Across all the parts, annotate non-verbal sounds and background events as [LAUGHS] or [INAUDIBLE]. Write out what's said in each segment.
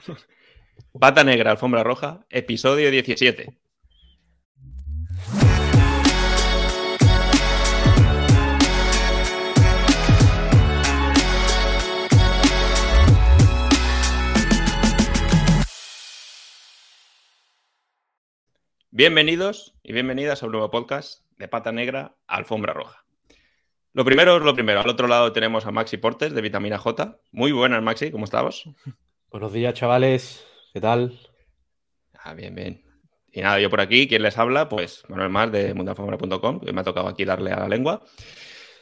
[LAUGHS] Pata Negra, Alfombra Roja, episodio 17. Bienvenidos y bienvenidas a un nuevo podcast de Pata Negra, Alfombra Roja. Lo primero es lo primero. Al otro lado tenemos a Maxi Portes de Vitamina J. Muy buenas, Maxi, ¿cómo estamos? Buenos días, chavales. ¿Qué tal? Ah, bien, bien. Y nada, yo por aquí, ¿quién les habla? Pues Manuel Mar de mundalfombra.com, que me ha tocado aquí darle a la lengua.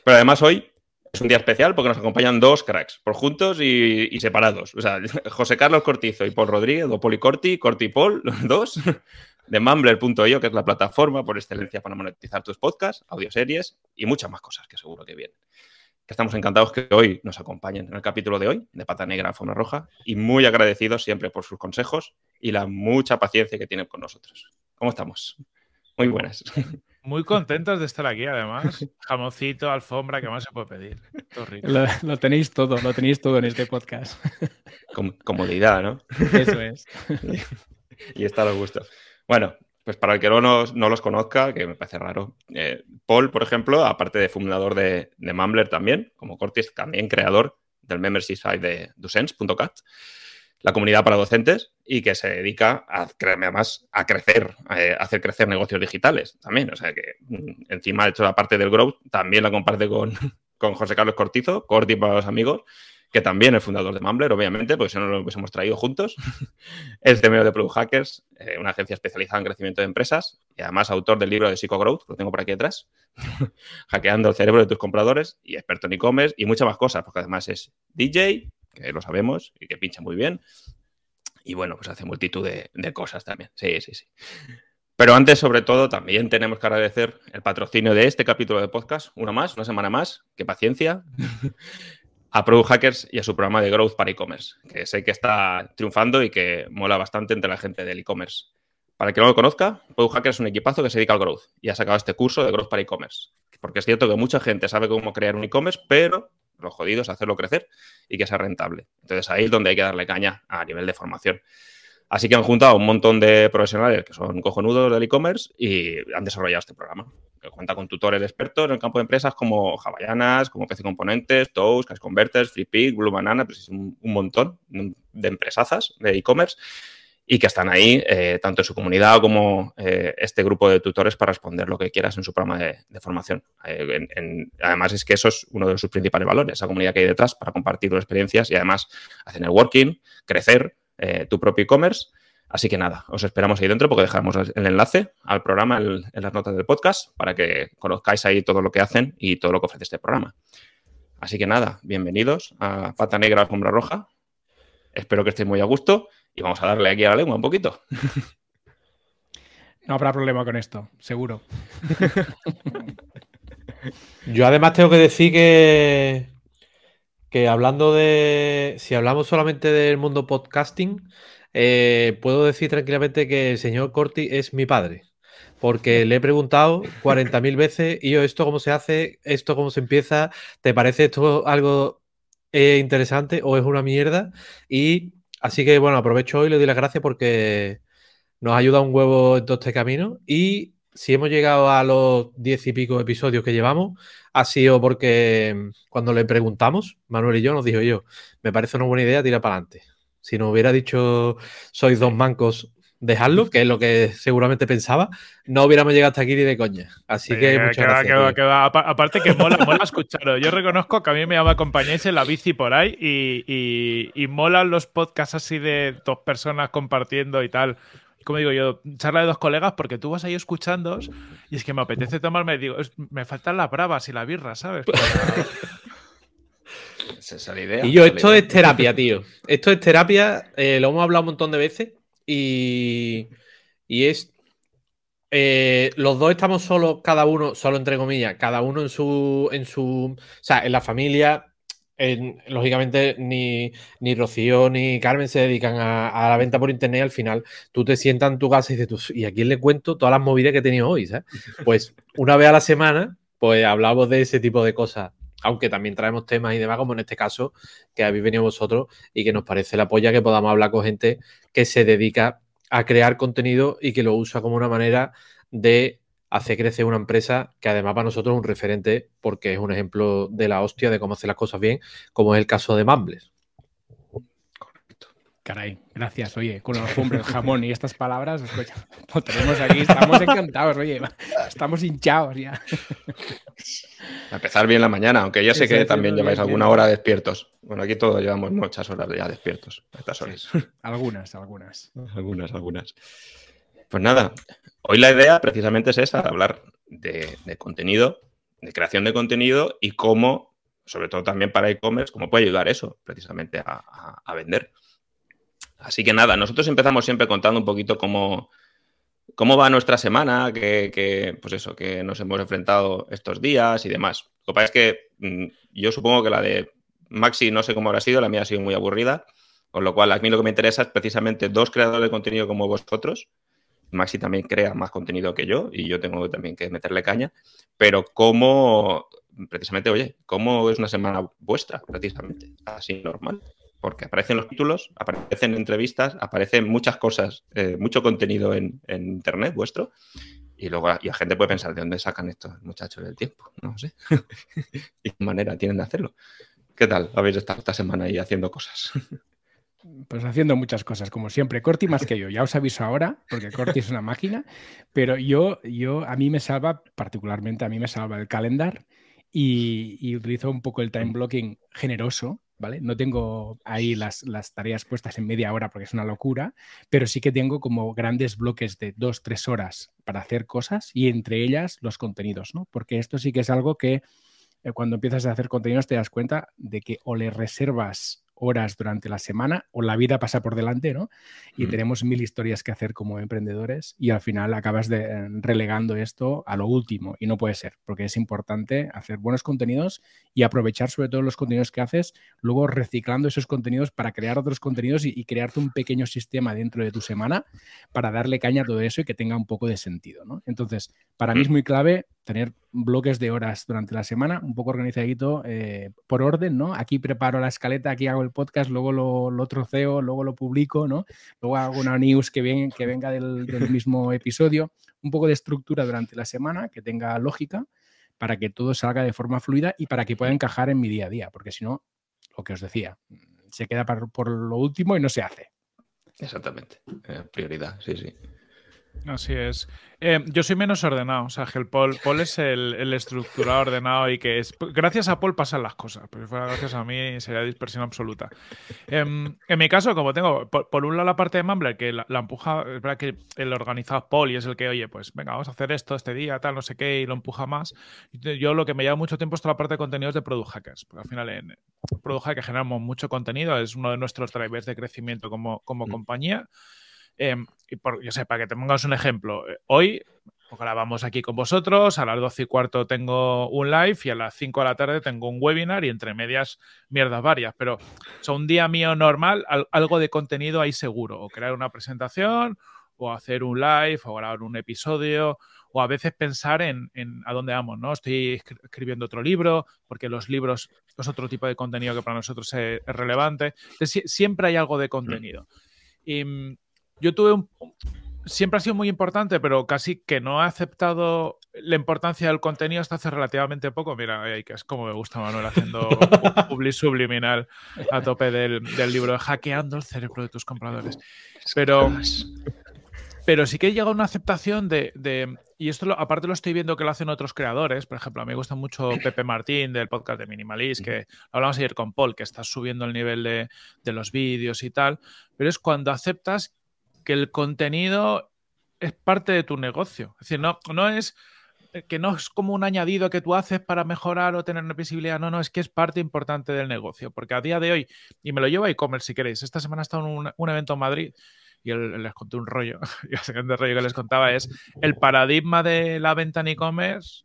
Pero además hoy es un día especial porque nos acompañan dos cracks, por juntos y, separados. O sea, [LAUGHS] José Carlos Cortizo y Paul Rodríguez, o Poli Corti, Corti Paul, los dos, [LAUGHS] de Mumbler.io, que es la plataforma por excelencia para monetizar tus podcasts, audioseries y muchas más cosas que seguro que vienen. Que estamos encantados que hoy nos acompañen en el capítulo de hoy de Pata Negra Alfombra Roja y muy agradecidos siempre por sus consejos y la mucha paciencia que tienen con nosotros. ¿Cómo estamos? Muy buenas. Muy contentos de estar aquí, además. Jamoncito, alfombra, ¿qué más se puede pedir? Todo rico. Lo, lo tenéis todo, lo tenéis todo en este podcast. Com- comodidad, ¿no? Eso es. y está a los gustos. Bueno, pues para el que no, nos- no los conozca, que me parece raro, eh, Paul, por ejemplo, aparte de fundador de, de Mumbler también, como Cortis, también creador del membership site de Docents.cat, la comunidad para docentes, y que se dedica a, además a crecer, eh, a hacer crecer negocios digitales también. O sea que mm, encima de hecho la parte del growth también la comparte con, [LAUGHS] con José Carlos Cortizo, Corti para los amigos, que también es fundador de Mumbler, obviamente, porque si no lo hubiésemos traído juntos. [LAUGHS] es CMO de Product Hackers, eh, una agencia especializada en crecimiento de empresas y además autor del libro de Psychogrowth, lo tengo por aquí detrás, [LAUGHS] hackeando el cerebro de tus compradores y experto en e-commerce y muchas más cosas, porque además es DJ, que lo sabemos y que pincha muy bien. Y bueno, pues hace multitud de, de cosas también. Sí, sí, sí. Pero antes, sobre todo, también tenemos que agradecer el patrocinio de este capítulo de podcast, una más, una semana más, qué paciencia, [LAUGHS] a Product Hackers y a su programa de Growth para e-commerce, que sé que está triunfando y que mola bastante entre la gente del e-commerce. Para el que no lo conozca, Product Hackers es un equipazo que se dedica al growth y ha sacado este curso de Growth para e-commerce. Porque es cierto que mucha gente sabe cómo crear un e-commerce, pero lo jodido es hacerlo crecer y que sea rentable. Entonces ahí es donde hay que darle caña a nivel de formación. Así que han juntado un montón de profesionales que son cojonudos del e-commerce y han desarrollado este programa. Que cuenta con tutores expertos en el campo de empresas como Hawaiianas, como PC Componentes, Toast, Cash Converters, FreePick, Blue Banana, pues es un, montón de empresazas de e-commerce y que están ahí, eh, tanto en su comunidad como eh, este grupo de tutores para responder lo que quieras en su programa de, formación. Eh, en- además, es que eso es uno de sus principales valores, esa comunidad que hay detrás para compartir experiencias y además hacer networking, crecer tu propio e-commerce. Así que nada, os esperamos ahí dentro porque dejamos el enlace al programa el- en las notas del podcast para que conozcáis ahí todo lo que hacen y todo lo que ofrece este programa. Así que nada, bienvenidos a Pata Negra Alfombra Roja. Espero que estéis muy a gusto y vamos a darle aquí a la lengua un poquito. No habrá problema con esto, seguro. [LAUGHS] Yo además tengo que decir que, que hablando de, si hablamos solamente del mundo podcasting, eh, puedo decir tranquilamente que el señor Corti es mi padre. Porque le he preguntado 40.000 veces, y yo, ¿esto cómo se hace? ¿Esto cómo se empieza? ¿Te parece esto algo eh, interesante o es una mierda? Y así que, bueno, aprovecho hoy y le doy las gracias porque nos ayuda un huevo en todo este camino. Y si hemos llegado a los diez y pico episodios que llevamos, ha sido porque mm, cuando le preguntamos, Manuel y yo nos dijo yo, me parece una buena idea, tira para adelante. Si nos hubiera dicho, sois dos mancos, dejadlo, que es lo que seguramente pensaba, no hubiéramos llegado hasta aquí ni de coña. Así que Eh, muchas que va, gracias. que va, que va. Aparte que mola, mola escucharlo. Yo reconozco que a mí me acompañáis en la bici por ahí y, y, y molan los podcasts así de dos personas compartiendo y tal. Como digo yo, charla de dos colegas porque tú vas ahí escuchando y es que me apetece tomarme, digo, es- me faltan las bravas y la birra, ¿sabes? [LAUGHS] Para- Esa es la idea. Y yo, esto es terapia, tío. Esto es terapia, eh, lo hemos hablado un montón de veces y, y es... eh, los dos estamos solos, cada uno, solo entre comillas, cada uno en su, en su, o sea, en la familia, en- lógicamente ni, ni Rocío ni Carmen se dedican a, a la venta por internet. Al final, tú te sientas en tu casa y dices, tú, ¿y a quién le cuento todas las movidas que he tenido hoy? ¿sabes? Pues una vez a la semana, pues hablamos de ese tipo de cosas aunque también traemos temas y demás, como en este caso, que habéis venido vosotros y que nos parece la polla que podamos hablar con gente que se dedica a crear contenido y que lo usa como una manera de hacer crecer una empresa que además para nosotros es un referente porque es un ejemplo de la hostia de cómo hacer las cosas bien, como es el caso de Mumbles. Caray, gracias. Oye, con el alfombra, el jamón y estas palabras, escucha, [LAUGHS] lo tenemos aquí, estamos encantados, oye, estamos hinchados ya. A empezar bien la mañana, aunque ya sé que también lleváis alguna hora despiertos. Bueno, aquí todos llevamos muchas horas ya despiertos a estas horas. [LAUGHS] Algunas, algunas. algunas, algunas. Pues nada, hoy la idea precisamente es esa, hablar de, de contenido, de creación de contenido y cómo, sobre todo también para e-commerce, cómo puede ayudar eso precisamente a, a- a vender. Así que nada, nosotros empezamos siempre contando un poquito cómo, cómo va nuestra semana, que, pues eso, que nos hemos enfrentado estos días y demás. Lo que pasa es que mm, yo supongo que la de Maxi no sé cómo habrá sido, la mía ha sido muy aburrida, con lo cual a mí lo que me interesa es precisamente dos creadores de contenido como vosotros. Maxi también crea más contenido que yo y yo tengo también que meterle caña, pero cómo, precisamente, oye, cómo es una semana vuestra, precisamente, así normal porque aparecen los títulos, aparecen entrevistas, aparecen muchas cosas, eh, mucho contenido en, en, internet vuestro. Y luego la gente puede pensar de dónde sacan estos muchachos del tiempo. No sé. [LAUGHS] ¿Y qué manera tienen de hacerlo? ¿Qué tal? Habéis estado esta semana ahí haciendo cosas. [LAUGHS] Pues haciendo muchas cosas, como siempre. Corti más que yo, ya os aviso ahora, porque Corti es una máquina, pero yo, yo, a mí me salva, particularmente a mí me salva el calendar y, y utilizo un poco el time blocking generoso, ¿vale? No tengo ahí las, las, tareas puestas en media hora porque es una locura, pero sí que tengo como grandes bloques de dos, tres horas para hacer cosas y entre ellas los contenidos, ¿no? Porque esto sí que es algo que eh, cuando empiezas a hacer contenidos te das cuenta de que o le reservas horas durante la semana o la vida pasa por delante, ¿no? Y mm. tenemos mil historias que hacer como emprendedores y al final acabas de, eh, relegando esto a lo último y no puede ser, porque es importante hacer buenos contenidos y aprovechar sobre todo los contenidos que haces, luego reciclando esos contenidos para crear otros contenidos y, y crearte un pequeño sistema dentro de tu semana para darle caña a todo eso y que tenga un poco de sentido, ¿no? Entonces, para mí es muy clave tener bloques de horas durante la semana, un poco organizadito eh, por orden, ¿no? Aquí preparo la escaleta, aquí hago el podcast, luego lo, lo troceo, luego lo publico, ¿no? Luego hago una news que, ven, que venga del, del, mismo [LAUGHS] episodio, un poco de estructura durante la semana, que tenga lógica, para que todo salga de forma fluida y para que pueda encajar en mi día a día, porque si no, lo que os decía, se queda por, por lo último y no se hace. Exactamente, eh, prioridad, sí, sí. Así es. Eh, yo soy menos ordenado, o sea, que el Paul, Paul es el, el, estructurado ordenado y que es. Gracias a Paul pasan las cosas, pero si fuera gracias a mí sería dispersión absoluta. Eh, en mi caso, como tengo, por, por, un lado la parte de Mumbler, que la, la, empuja, es verdad que el organizado es Paul y es el que, oye, pues venga, vamos a hacer esto este día, tal, no sé qué, y lo empuja más. Yo lo que me lleva mucho tiempo es toda la parte de contenidos de Product Hackers, porque al final en Product Hackers generamos mucho contenido, es uno de nuestros drivers de crecimiento como, como mm. compañía. Eh, y por, yo sé, para que te pongas un ejemplo, eh, hoy grabamos aquí con vosotros, a las 12 y cuarto tengo un live y a las 5 de la tarde tengo un webinar y entre medias mierdas varias, pero o sea, un día mío normal, al, algo de contenido hay seguro, o crear una presentación, o hacer un live, o grabar un episodio, o a veces pensar en, en a dónde vamos, ¿no? Estoy escribiendo otro libro, porque los libros es otro tipo de contenido que para nosotros es, es relevante. Entonces, siempre hay algo de contenido. Y yo tuve un... Siempre ha sido muy importante, pero casi que no he aceptado la importancia del contenido hasta hace relativamente poco. Mira, que es como me gusta Manuel haciendo [LAUGHS] public subliminal a tope del, del, libro Hackeando el cerebro de tus compradores. Pero, pero sí que llega una aceptación de, de y esto lo, aparte lo estoy viendo que lo hacen otros creadores. Por ejemplo, a mí me gusta mucho Pepe Martín del podcast de Minimalist, que hablamos ayer con Paul, que está subiendo el nivel de, de los vídeos y tal. Pero es cuando aceptas que el contenido es parte de tu negocio. Es decir, no, no es que no es como un añadido que tú haces para mejorar o tener visibilidad. No, no, es que es parte importante del negocio. Porque a día de hoy, y me lo llevo a e-commerce si queréis, esta semana he estado en un, un evento en Madrid y les conté un rollo. [LAUGHS] y el siguiente rollo que les contaba es el paradigma de la venta en e-commerce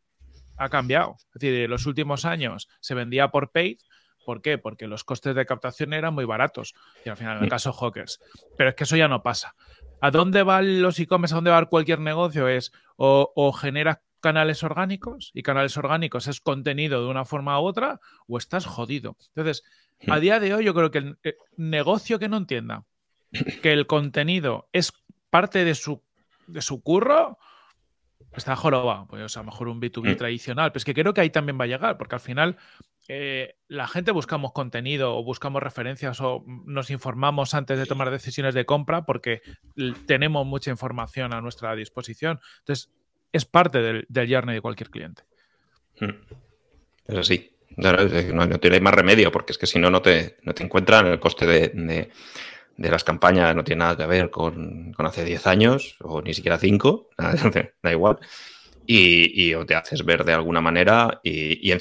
ha cambiado. Es decir, en los últimos años se vendía por paid, ¿Por qué? Porque los costes de captación eran muy baratos. Y al final, en el caso Hawkers. Pero es que eso ya no pasa. ¿A dónde van los e-commerce? ¿A dónde va cualquier negocio? Es o, o generas canales orgánicos y canales orgánicos es contenido de una forma u otra o estás jodido. Entonces, a día de hoy yo creo que el eh, negocio que no entienda que el contenido es parte de su, de su curro, está jorobado. Pues a lo mejor un B2B hmm. tradicional, pero es que creo que ahí también va a llegar, porque al final eh, la gente buscamos contenido o buscamos referencias o nos informamos antes de tomar decisiones de compra porque tenemos mucha información a nuestra disposición. Entonces, es parte del, del journey de cualquier cliente. Hmm. Eso sí, no, no tiene más remedio porque es que si no, no te, no te encuentran el coste de, las campañas no tiene nada que ver con, hace 10 años o ni siquiera 5, [LAUGHS] da igual. Y, o te haces ver de alguna manera y,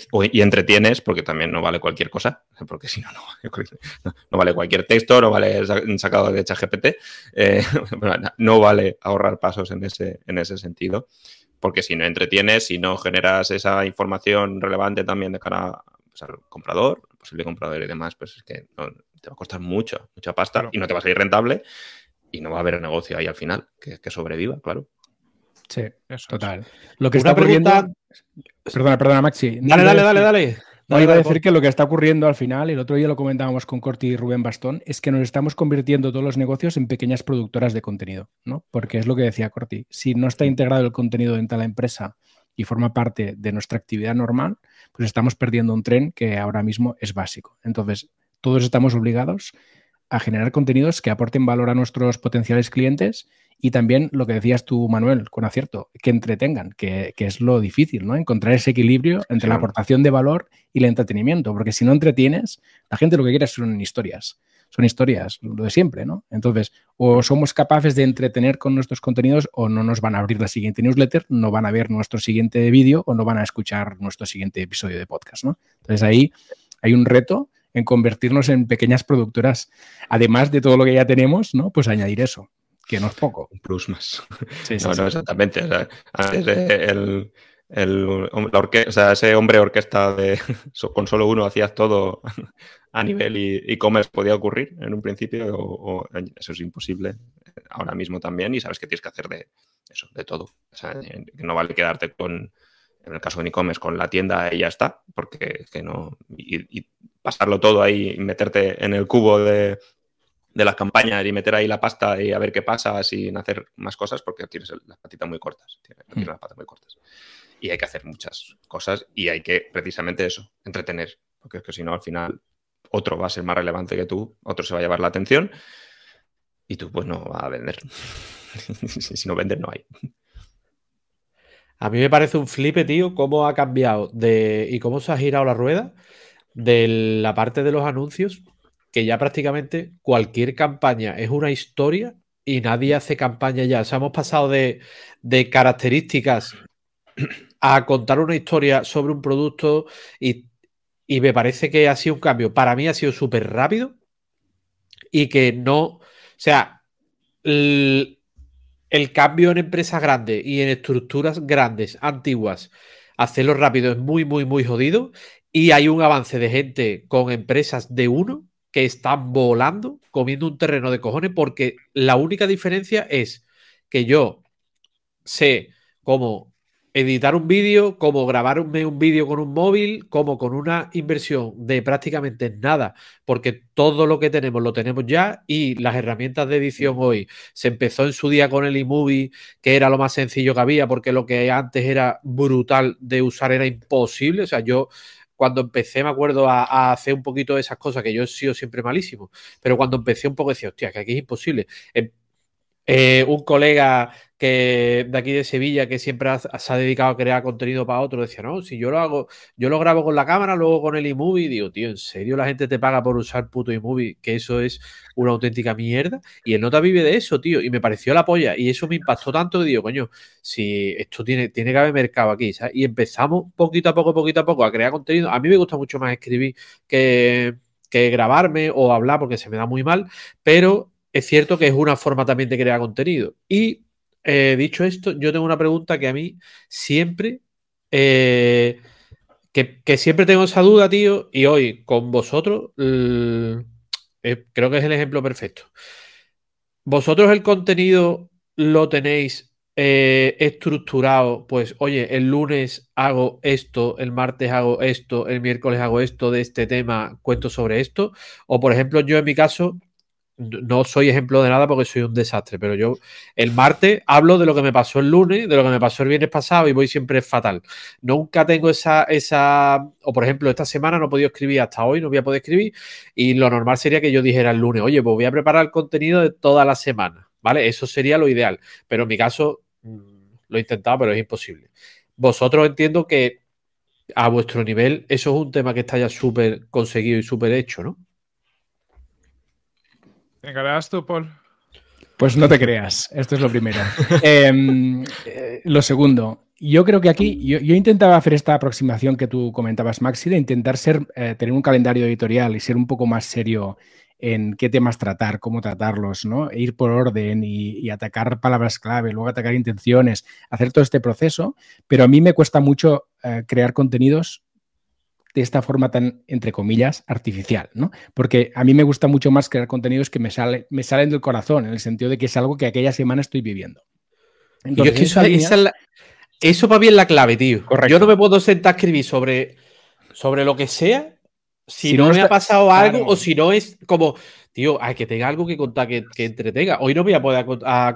entretienes, porque también no vale cualquier cosa, [LAUGHS] porque si no, no, vale cualquier texto, no vale sacado de ChatGPT, eh, [LAUGHS] no vale ahorrar pasos en ese, en ese sentido, porque si no entretienes, si no generas esa información relevante también de cara pues, al comprador, posible comprador y demás, pues es que te va a costar mucho, mucha pasta y no te va a salir rentable y no va a haber negocio ahí al final que sobreviva, claro. Sí, total. Lo que está ocurriendo. Perdona, perdona, Maxi. Dale, dale, dale, dale. No, iba a decir que lo que está ocurriendo al final, y el otro día lo comentábamos con Corti y Rubén Bastón, es que nos estamos convirtiendo todos los negocios en pequeñas productoras de contenido, ¿no? Porque es lo que decía Corti, si no está integrado el contenido dentro de la empresa y forma parte de nuestra actividad normal, pues estamos perdiendo un tren que ahora mismo es básico. Entonces, todos estamos obligados a generar contenidos que aporten valor a nuestros potenciales clientes y también lo que decías tú, Manuel, con acierto, que entretengan, que, es lo difícil, ¿no? Encontrar ese equilibrio entre la aportación de valor y el entretenimiento, porque si no entretienes, la gente lo que quiere son historias, son historias, lo de siempre, ¿no? Entonces, o somos capaces de entretener con nuestros contenidos o no nos van a abrir la siguiente newsletter, no van a ver nuestro siguiente vídeo o no van a escuchar nuestro siguiente episodio de podcast, ¿no? Entonces ahí hay un reto en convertirnos en pequeñas productoras, además de todo lo que ya tenemos, ¿no? Pues añadir eso que no es poco. Un plus más. no, no, exactamente. antes el, ese hombre orquesta de [LAUGHS] con solo uno hacías todo a nivel e-commerce podía ocurrir en un principio o, eso es imposible ahora mismo también y sabes que tienes que hacer de eso, de todo. O sea, no vale quedarte con, en el caso de e-commerce, con la tienda y ya está, porque que no. y, pasarlo todo ahí y meterte en el cubo de, de las campañas y meter ahí la pasta y a ver qué pasa sin hacer más cosas porque tienes las patitas muy cortas. Tienes, mm. las patas muy cortas. Y hay que hacer muchas cosas y hay que precisamente eso, entretener. Porque es que si no, al final otro va a ser más relevante que tú, otro se va a llevar la atención y tú pues no vas a vender. [LAUGHS] si no vender, no hay. A mí me parece un flipe, tío, cómo ha cambiado de y cómo se ha girado la rueda de la parte de los anuncios que ya prácticamente cualquier campaña es una historia y nadie hace campaña ya. O sea, hemos pasado de, características a contar una historia sobre un producto y, me parece que ha sido un cambio. Para mí ha sido súper rápido y que no, o sea, el, el, cambio en empresas grandes y en estructuras grandes, antiguas, hacerlo rápido es muy, muy, muy jodido y hay un avance de gente con empresas de uno que están volando, comiendo un terreno de cojones, porque la única diferencia es que yo sé cómo editar un vídeo, cómo grabarme un vídeo con un móvil, como con una inversión de prácticamente nada, porque todo lo que tenemos lo tenemos ya y las herramientas de edición hoy. Se empezó en su día con el iMovie, que era lo más sencillo que había, porque lo que antes era brutal de usar era imposible, o sea, yo cuando empecé, me acuerdo, a, hacer un poquito de esas cosas, que yo he sido siempre malísimo, pero cuando empecé un poco decía, hostia, que aquí es imposible. Em, eh, un colega que de aquí de Sevilla que siempre se ha dedicado a crear contenido para otro decía, no, si yo lo hago, yo lo grabo con la cámara, luego con el iMovie, digo, tío, ¿en serio la gente te paga por usar puto iMovie? Que eso es una auténtica mierda. Y el nota vive de eso, tío, y me pareció la polla. Y eso me impactó tanto digo, coño, si esto tiene, tiene que haber mercado aquí, ¿sabes? Y empezamos poquito a poco, poquito a poco a crear contenido. A mí me gusta mucho más escribir que que grabarme o hablar porque se me da muy mal, pero es cierto que es una forma también de crear contenido. Y eh, dicho esto, yo tengo una pregunta que a mí siempre, eh, que, siempre tengo esa duda, tío, y hoy con vosotros, eh, creo que es el ejemplo perfecto. ¿Vosotros el contenido lo tenéis estructurado, pues, oye, el lunes hago esto, el martes hago esto, el miércoles hago esto de este tema, cuento sobre esto. O, por ejemplo, yo en mi caso, no soy ejemplo de nada porque soy un desastre, pero yo el martes hablo de lo que me pasó el lunes, de lo que me pasó el viernes pasado y voy siempre fatal. Nunca tengo esa, esa, o por ejemplo, esta semana no he podido escribir hasta hoy, no voy a poder escribir y lo normal sería que yo dijera el lunes, oye, pues voy a preparar el contenido de toda la semana, ¿vale? Eso sería lo ideal, pero en mi caso mm, lo he intentado, pero es imposible. Vosotros entiendo que a vuestro nivel eso es un tema que está ya súper conseguido y súper hecho, ¿no? ¿Te encargas tú, Paul? Pues no te creas, esto es lo primero. [LAUGHS] Em, eh, lo segundo, yo creo que aquí, yo, intentaba hacer esta aproximación que tú comentabas, Maxi, de intentar ser, eh, tener un calendario editorial y ser un poco más serio en qué temas tratar, cómo tratarlos, ¿no? E ir por orden y, atacar palabras clave, luego atacar intenciones, hacer todo este proceso, pero a mí me cuesta mucho eh, crear contenidos de esta forma tan, entre comillas, artificial, ¿no? Porque a mí me gusta mucho más crear contenidos que me, sale, me salen del corazón, en el sentido de que es algo que aquella semana estoy viviendo. Entonces, eso, va bien la clave, tío. Yo no me puedo sentar a escribir sobre, sobre lo que sea si, no, me ha pasado algo o si no es como, tío, hay que tenga algo que contar que, entretenga. Hoy no voy a poder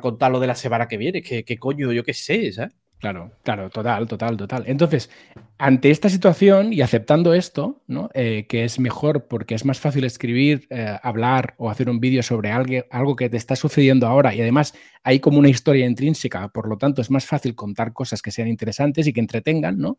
contar lo de la semana que viene, que, que coño, yo qué sé, ¿sabes? Claro, claro, total, total, total. Entonces, ante esta situación y aceptando esto, ¿no? Eh, que es mejor porque es más fácil escribir, eh, hablar o hacer un vídeo sobre algo, algo que te está sucediendo ahora y además hay como una historia intrínseca, por lo tanto es más fácil contar cosas que sean interesantes y que entretengan, ¿no?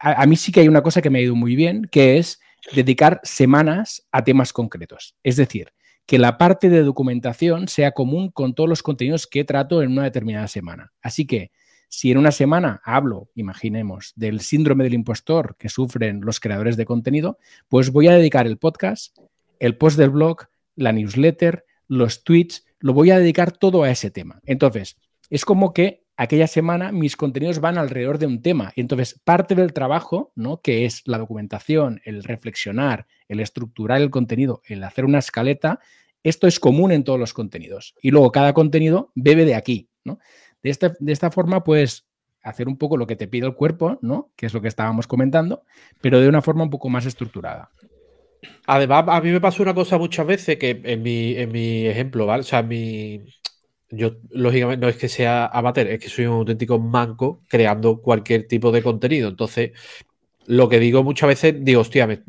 A, a mí sí que hay una cosa que me ha ido muy bien, que es dedicar semanas a temas concretos. Es decir, que la parte de documentación sea común con todos los contenidos que trato en una determinada semana. Así que si en una semana hablo, imaginemos, del síndrome del impostor que sufren los creadores de contenido, pues voy a dedicar el podcast, el post del blog, la newsletter, los tweets, lo voy a dedicar todo a ese tema. Entonces, es como que aquella semana mis contenidos van alrededor de un tema. Y entonces, parte del trabajo, ¿no? Que es la documentación, el reflexionar, el estructurar el contenido, el hacer una escaleta, esto es común en todos los contenidos. Y luego cada contenido bebe de aquí, ¿no? De, de esta forma puedes hacer un poco lo que te pide el cuerpo, ¿no? Que es lo que estábamos comentando, pero de una forma un poco más estructurada. Además, a mí me pasa una cosa muchas veces que en mi, en mi ejemplo, ¿vale? O sea, mi, yo lógicamente no es que sea amateur, es que soy un auténtico manco creando cualquier tipo de contenido. Entonces, lo que digo muchas veces, digo, hostia, me,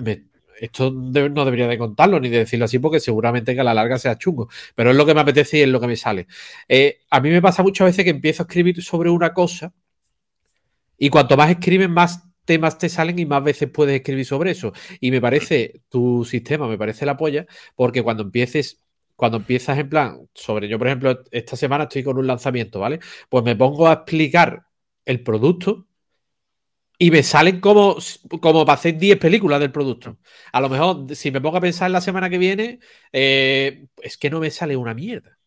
esto no debería de contarlo ni de decirlo así porque seguramente que a la larga sea chungo, pero es lo que me apetece y es lo que me sale. Eh, a mí me pasa muchas veces que empiezo a escribir sobre una cosa y cuanto más escribes, más temas te salen y más veces puedes escribir sobre eso. Y me parece, tu sistema me parece la polla, porque cuando empieces cuando empiezas en plan, sobre yo, por ejemplo, esta semana estoy con un lanzamiento, ¿vale? Pues me pongo a explicar el producto y me salen como, como para hacer 10 películas del producto. A lo mejor, si me pongo a pensar en la semana que viene, eh, es que no me sale una mierda.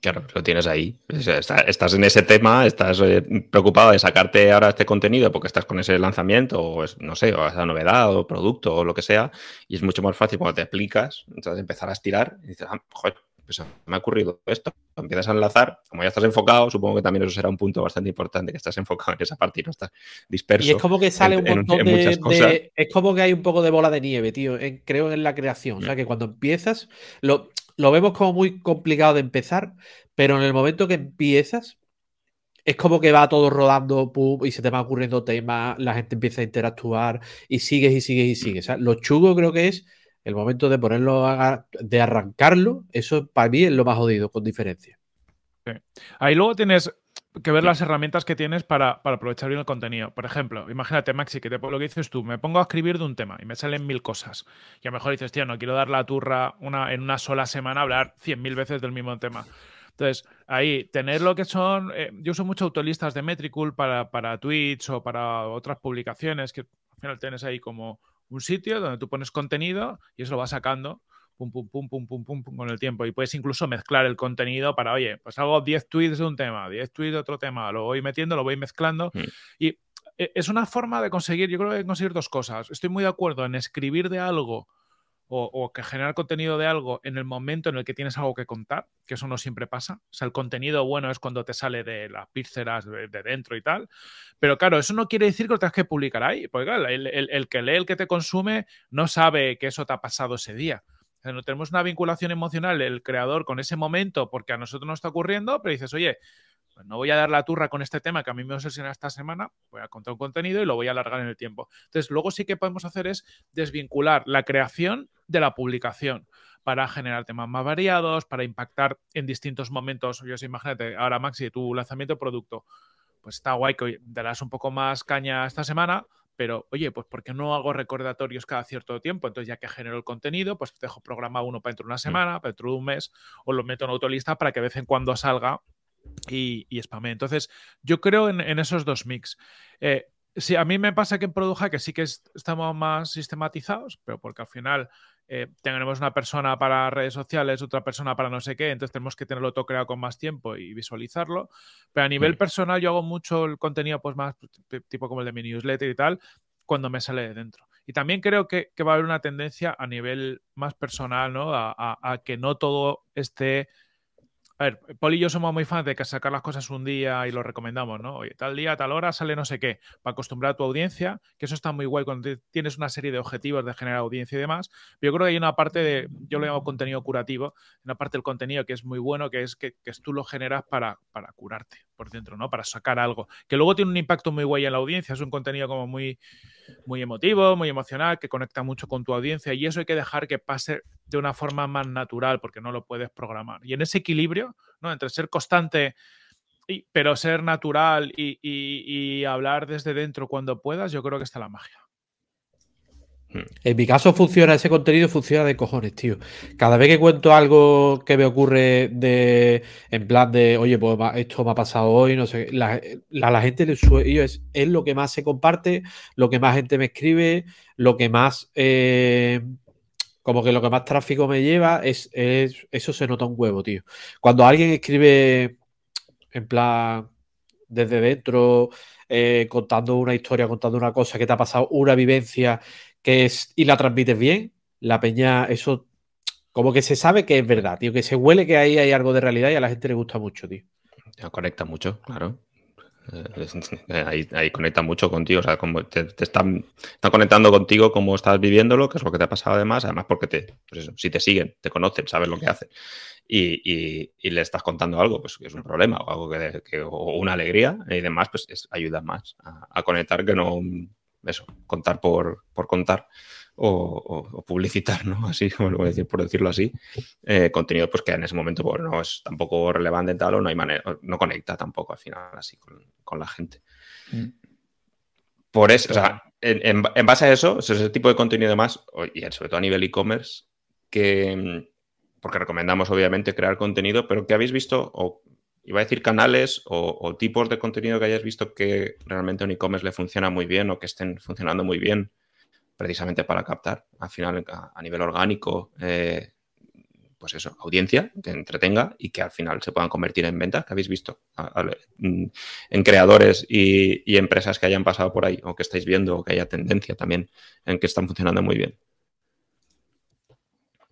Claro, lo tienes ahí. Estás en ese tema, estás eh, preocupado de sacarte ahora este contenido porque estás con ese lanzamiento o, es, no sé, o esa novedad o producto o lo que sea. Y es mucho más fácil cuando te explicas, entonces empezar a estirar y dices, ah, joder, pues me ha ocurrido esto. Empiezas a enlazar, como ya estás enfocado, supongo que también eso será un punto bastante importante, que estás enfocado en esa parte y no estás disperso. Y es como que sale un montón de, Es como que hay un poco de bola de nieve, tío, creo en la creación. O sea, mm. que cuando empiezas, lo, lo vemos como muy complicado de empezar, pero en el momento que empiezas, es como que va todo rodando y se te va ocurriendo temas, la gente empieza a interactuar y sigues y sigues y sigues. lo chugo creo que es el momento de ponerlo, de arrancarlo, eso para mí es lo más jodido, con diferencia. Ahí luego tienes que ver las herramientas que tienes para, aprovechar bien el contenido. Por ejemplo, imagínate, Maxi, que te, lo que dices tú, me pongo a escribir de un tema y me salen mil cosas. Y a lo mejor dices, tío, no quiero dar la turra una, en una sola semana hablar cien mil veces del mismo tema. Entonces, ahí, tener lo que son. Eh, yo uso mucho autolistas de Metricool para, para tweets o para otras publicaciones, que al final tienes ahí como un sitio donde tú pones contenido y eso lo vas sacando pum, pum, pum, pum, pum, pum, pum, con el tiempo. Y puedes incluso mezclar el contenido para, oye, pues hago 10 tweets de un tema, 10 tweets de otro tema, lo voy metiendo, lo voy mezclando. Mm. Y e, es una forma de conseguir, yo creo que conseguir dos cosas. Estoy muy de acuerdo en escribir de algo o, que generar contenido de algo en el momento en el que tienes algo que contar, que eso no siempre pasa. O sea, el contenido bueno es cuando te sale de las píceras de, dentro y tal. Pero claro, eso no quiere decir que lo tengas que publicar ahí, porque claro, el, que lee, el que te consume, no sabe que eso te ha pasado ese día. No tenemos una vinculación emocional el creador con ese momento porque a nosotros nos está ocurriendo, pero dices, oye, pues no voy a dar la turra con este tema que a mí me obsesiona esta semana, voy a contar un contenido y lo voy a alargar en el tiempo. Entonces, luego sí que podemos hacer es desvincular la creación de la publicación para generar temas más variados, para impactar en distintos momentos. Yo sé, imagínate, ahora Maxi, tu lanzamiento de producto, pues está guay que darás un poco más caña esta semana, pero oye, pues ¿por qué no hago recordatorios cada cierto tiempo? Entonces, ya que genero el contenido, pues dejo programado uno para dentro de una mm. semana, para dentro de un mes, o lo meto en autolista para que de vez en cuando salga y, y spamé. Entonces, yo creo en, esos dos mix. Eh, sí, a mí me pasa que en Produja que sí que estamos más sistematizados, pero porque al final eh, tenemos una persona para redes sociales, otra persona para no sé qué, entonces tenemos que tenerlo todo creado con más tiempo y visualizarlo. Pero a nivel personal yo hago mucho el contenido pues más tipo como el de mi newsletter y tal, cuando me sale de dentro. Y también creo que, va a haber una tendencia a nivel más personal, ¿no? a que no todo esté a ver, Paul y yo somos muy fans de que sacar las cosas un día y lo recomendamos, ¿no? Oye, tal día, tal hora sale no sé qué, para acostumbrar a tu audiencia, que eso está muy guay cuando tienes una serie de objetivos de generar audiencia y demás. Pero yo creo que hay una parte de, yo lo llamo contenido curativo, una parte del contenido que es muy bueno, que es que, que tú lo generas para, para curarte por dentro, ¿no? Para sacar algo. Que luego tiene un impacto muy guay en la audiencia, es un contenido como muy, muy emotivo, muy emocional, que conecta mucho con tu audiencia y eso hay que dejar que pase de una forma más natural porque no lo puedes programar. Y en ese equilibrio, ¿no? Entre ser constante, y, pero ser natural y, y hablar desde dentro cuando puedas, yo creo que está la magia. En mi caso funciona, ese contenido funciona de cojones, tío. Cada vez que cuento algo que me ocurre de, en plan de, oye, pues esto me ha pasado hoy, no sé, la, la, gente le es, es lo que más se comparte, lo que más gente me escribe, lo que más, eh, como que lo que más tráfico me lleva, es, eso se nota un huevo, tío. Cuando alguien escribe, en plan, desde dentro, eh, contando una historia, contando una cosa que te ha pasado, una vivencia que es, y la transmites bien, la peña, eso como que se sabe que es verdad, tío, que se huele que ahí hay algo de realidad y a la gente le gusta mucho, tío. conecta mucho, claro. Eh, [LAUGHS] ahí, conecta mucho contigo, o sea, como te, están, conectando contigo como estás viviéndolo, que es lo que te ha pasado además, además porque te, pues si te siguen, te conocen, sabes lo que hacen y, le estás contando algo, pues que es un problema o algo que, o una alegría y demás, pues ayuda más a, conectar que no eso, contar por, por contar o, publicitar, ¿no? [LAUGHS] Así, como lo voy a decir, por decirlo así, eh, contenido pues que en ese momento pues, no es tampoco relevante tal o no hay manera, no conecta tampoco al final así con, la gente. Mm. Por eso, o sea, en, base a eso, ese tipo de contenido más, y sobre todo a nivel e-commerce, que porque recomendamos obviamente crear contenido, pero que habéis visto, o iba a decir canales o, tipos de contenido que hayas visto que realmente un e-commerce le funciona muy bien o que estén funcionando muy bien precisamente para captar al final a, nivel orgánico, eh, pues eso, audiencia que entretenga y que al final se puedan convertir en ventas, que habéis visto mm, en creadores y, empresas que hayan pasado por ahí o que estáis viendo o que haya tendencia también en que están funcionando muy bien.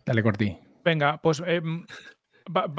Dale, Corti. Venga, pues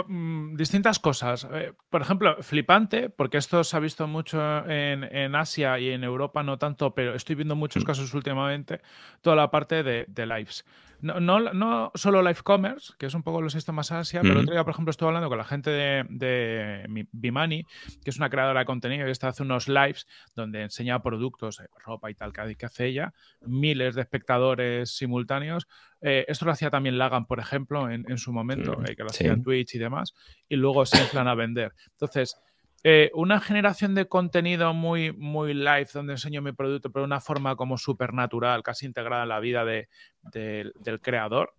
Mm, distintas cosas. Eh, por ejemplo, flipante, porque esto se ha visto mucho en, Asia y en Europa no tanto, pero estoy viendo muchos mm. casos últimamente, toda la parte de, de lives. No, no, solo live commerce, que es un poco los sistemas Asia, pero otro día, por ejemplo, estuve hablando con la gente de, de Bimani, que es una creadora de contenido, y está hace unos lives donde enseña productos, eh, ropa y tal, que hace ella, miles de espectadores simultáneos. Eh, esto lo hacía también Lagan, por ejemplo, en, su momento, mm, eh, que lo hacía en Twitch y demás, y luego se inflan a vender. Entonces, eh, una generación de contenido muy, muy live, donde enseño mi producto, pero de una forma como súper natural, casi integrada en la vida del creador,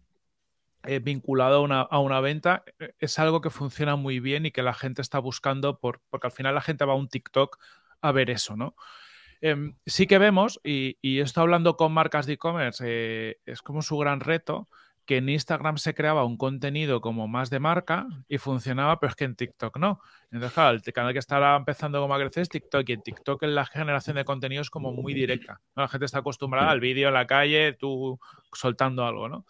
eh, vinculado a una, venta, eh, es algo que funciona muy bien y que la gente está buscando, por, porque al final la gente va a un TikTok a ver eso, ¿no? Em, sí que vemos, y, y estoy hablando con marcas de e-commerce, es como su gran reto, que en Instagram se creaba un contenido como más de marca y funcionaba, pero es que en TikTok no. Entonces, claro, el canal que estará empezando como a crecer es TikTok y en TikTok la generación de contenido es como muy directa. La gente está acostumbrada al vídeo en la calle, tú soltando algo, ¿no?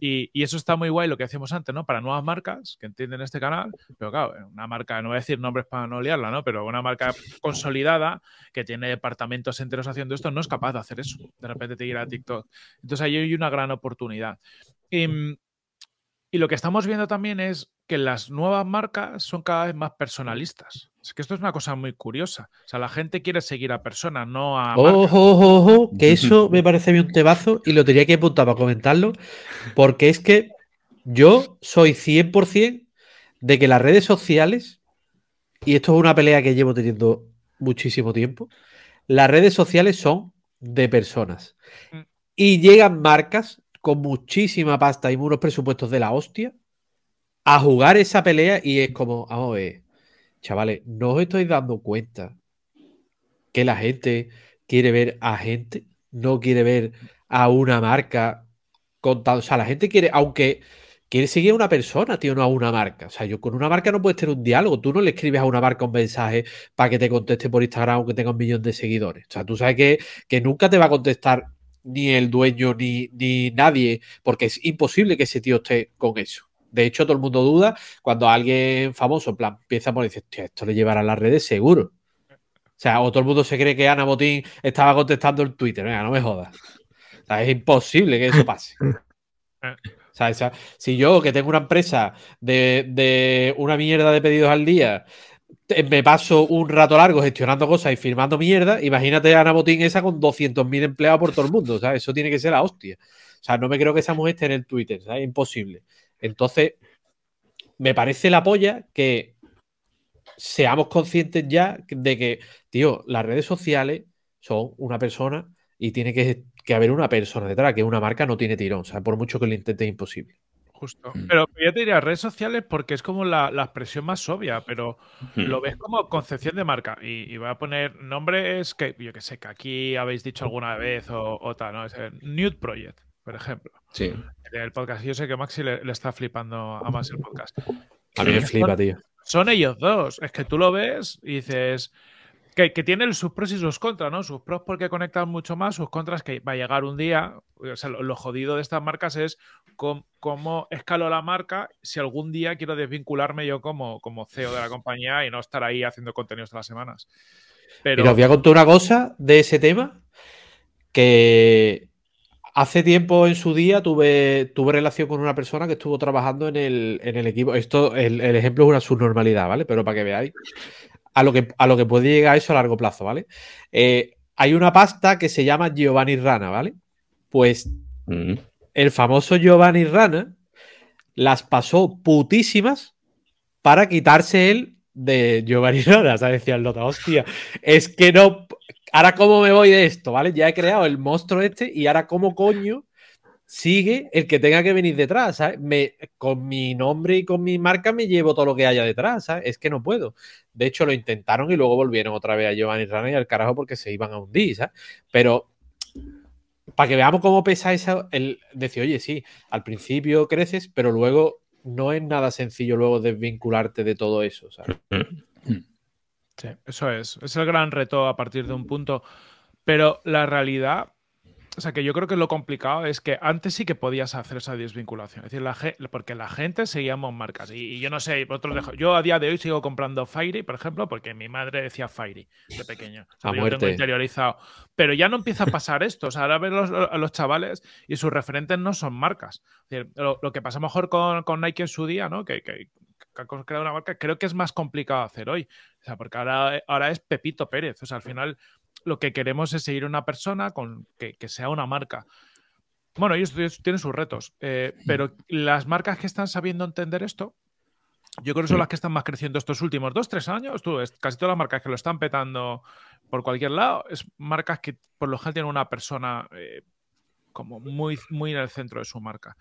Y, eso está muy guay lo que hacíamos antes, ¿no? Para nuevas marcas que entienden este canal, pero claro, una marca, no voy a decir nombres para no liarla, ¿no? Pero una marca consolidada que tiene departamentos enteros haciendo esto no es capaz de hacer eso. De repente te irá a TikTok. Entonces ahí hay una gran oportunidad. Y, y lo que estamos viendo también es que las nuevas marcas son cada vez más personalistas. Es que esto es una cosa muy curiosa. O sea, la gente quiere seguir a personas, no a. Ojo, ojo, ojo, que eso me parece bien un tebazo y lo tenía que apuntar para comentarlo, porque es que yo soy 100% de que las redes sociales, y esto es una pelea que llevo teniendo muchísimo tiempo, las redes sociales son de personas. Mm. Y llegan marcas con muchísima pasta y unos presupuestos de la hostia a jugar esa pelea y es como, vamos a ver, chavales, no os estoy dando cuenta que la gente quiere ver a gente, no quiere ver a una marca contando. O sea, la gente quiere, aunque quiere seguir a una persona, tío, no a una marca. O sea, yo con una marca no puedes tener un diálogo. Tú no le escribes a una marca un mensaje para que te conteste por Instagram aunque tenga un millón de seguidores. O sea, tú sabes que, que nunca te va a contestar ni el dueño ni, ni nadie, porque es imposible que ese tío esté con eso. De hecho, todo el mundo duda cuando alguien famoso, en plan, empieza por decir, esto le llevará a las redes seguro. O sea, o todo el mundo se cree que Ana Botín estaba contestando el Twitter. Venga, no me jodas. O sea, es imposible que eso pase. [LAUGHS] O sea, si yo, que tengo una empresa de, de, una mierda de pedidos al día, me paso un rato largo gestionando cosas y firmando mierda, imagínate a Ana Botín esa con 200.000 empleados por todo el mundo. Sea, eso tiene que ser la hostia. O sea, no me creo que esa mujer esté en el Twitter. ¿sabes? Es imposible. Entonces, me parece la polla que seamos conscientes ya de que, tío, las redes sociales son una persona y tiene que, haber una persona detrás, que una marca no tiene tirón. O sea, por mucho que lo intente es imposible. Justo. Mm. Pero yo te diría redes sociales porque es como la, expresión más obvia, pero lo ves como concepción de marca. Y, voy a poner nombres que yo que sé, que aquí habéis dicho alguna vez o, tal, ¿no? Es el Nude Project, por ejemplo. Sí el podcast. Yo sé que Maxi le, está flipando a más el podcast. A mí me flipa, tío. Son ellos dos. Es que tú lo ves y dices que, que tienen sus pros y sus contras, ¿no? Sus pros porque conectan mucho más, sus contras que va a llegar un día. O sea, lo, jodido de estas marcas es cómo, escalo la marca si algún día quiero desvincularme yo como, como CEO de la compañía y no estar ahí haciendo contenidos todas las semanas. Pero... os voy a contar una cosa de ese tema que Hace tiempo en su día tuve, tuve relación con una persona que estuvo trabajando en el, equipo. Esto, el, ejemplo es una subnormalidad, ¿vale? Pero para que veáis a lo que, a lo que puede llegar eso a largo plazo, ¿vale? Eh, hay una pasta que se llama Giovanni Rana, ¿vale? Pues mm. el famoso Giovanni Rana las pasó putísimas para quitarse él de Giovanni Rana. ¿sabes? Decía el nota, hostia, es que no, ahora cómo me voy de esto, ¿vale? Ya he creado el monstruo este y ahora cómo coño sigue el que tenga que venir detrás, ¿sabes? Me, con mi nombre y con mi marca me llevo todo lo que haya detrás, ¿sabes? Es que no puedo. De hecho, lo intentaron y luego volvieron otra vez a Giovanni Rana y al carajo porque se iban a hundir, ¿sabes? Pero para que veamos cómo pesa eso, el decir, oye, sí, al principio creces, pero luego no es nada sencillo luego desvincularte de todo eso, ¿sabes? Sí, eso es. Es el gran reto a partir de un punto. Pero la realidad, o sea, que yo creo que lo complicado es que antes sí que podías hacer esa desvinculación. Es decir, la porque la gente seguíamos marcas. Y, yo no sé, vosotros dejo. Yo a día de hoy sigo comprando Fairy, por ejemplo, porque mi madre decía Fairy de pequeño. O sea, yo tengo interiorizado. Pero ya no empieza a pasar esto. O sea, ahora ven a los chavales y sus referentes no son marcas. lo, que pasa mejor con, con, Nike en su día, ¿no? Que, que, que creado una marca, creo que es más complicado hacer hoy. O sea, porque ahora, ahora es Pepito Pérez. O sea, al final lo que queremos es seguir una persona con que, sea una marca. Bueno, ellos, tienen sus retos, eh, pero las marcas que están sabiendo entender esto, yo creo que son las que están más creciendo estos últimos dos, tres años. Tú, casi todas las marcas que lo están petando por cualquier lado, es marcas que por lo general tienen una persona eh, como muy, muy en el centro de su marca.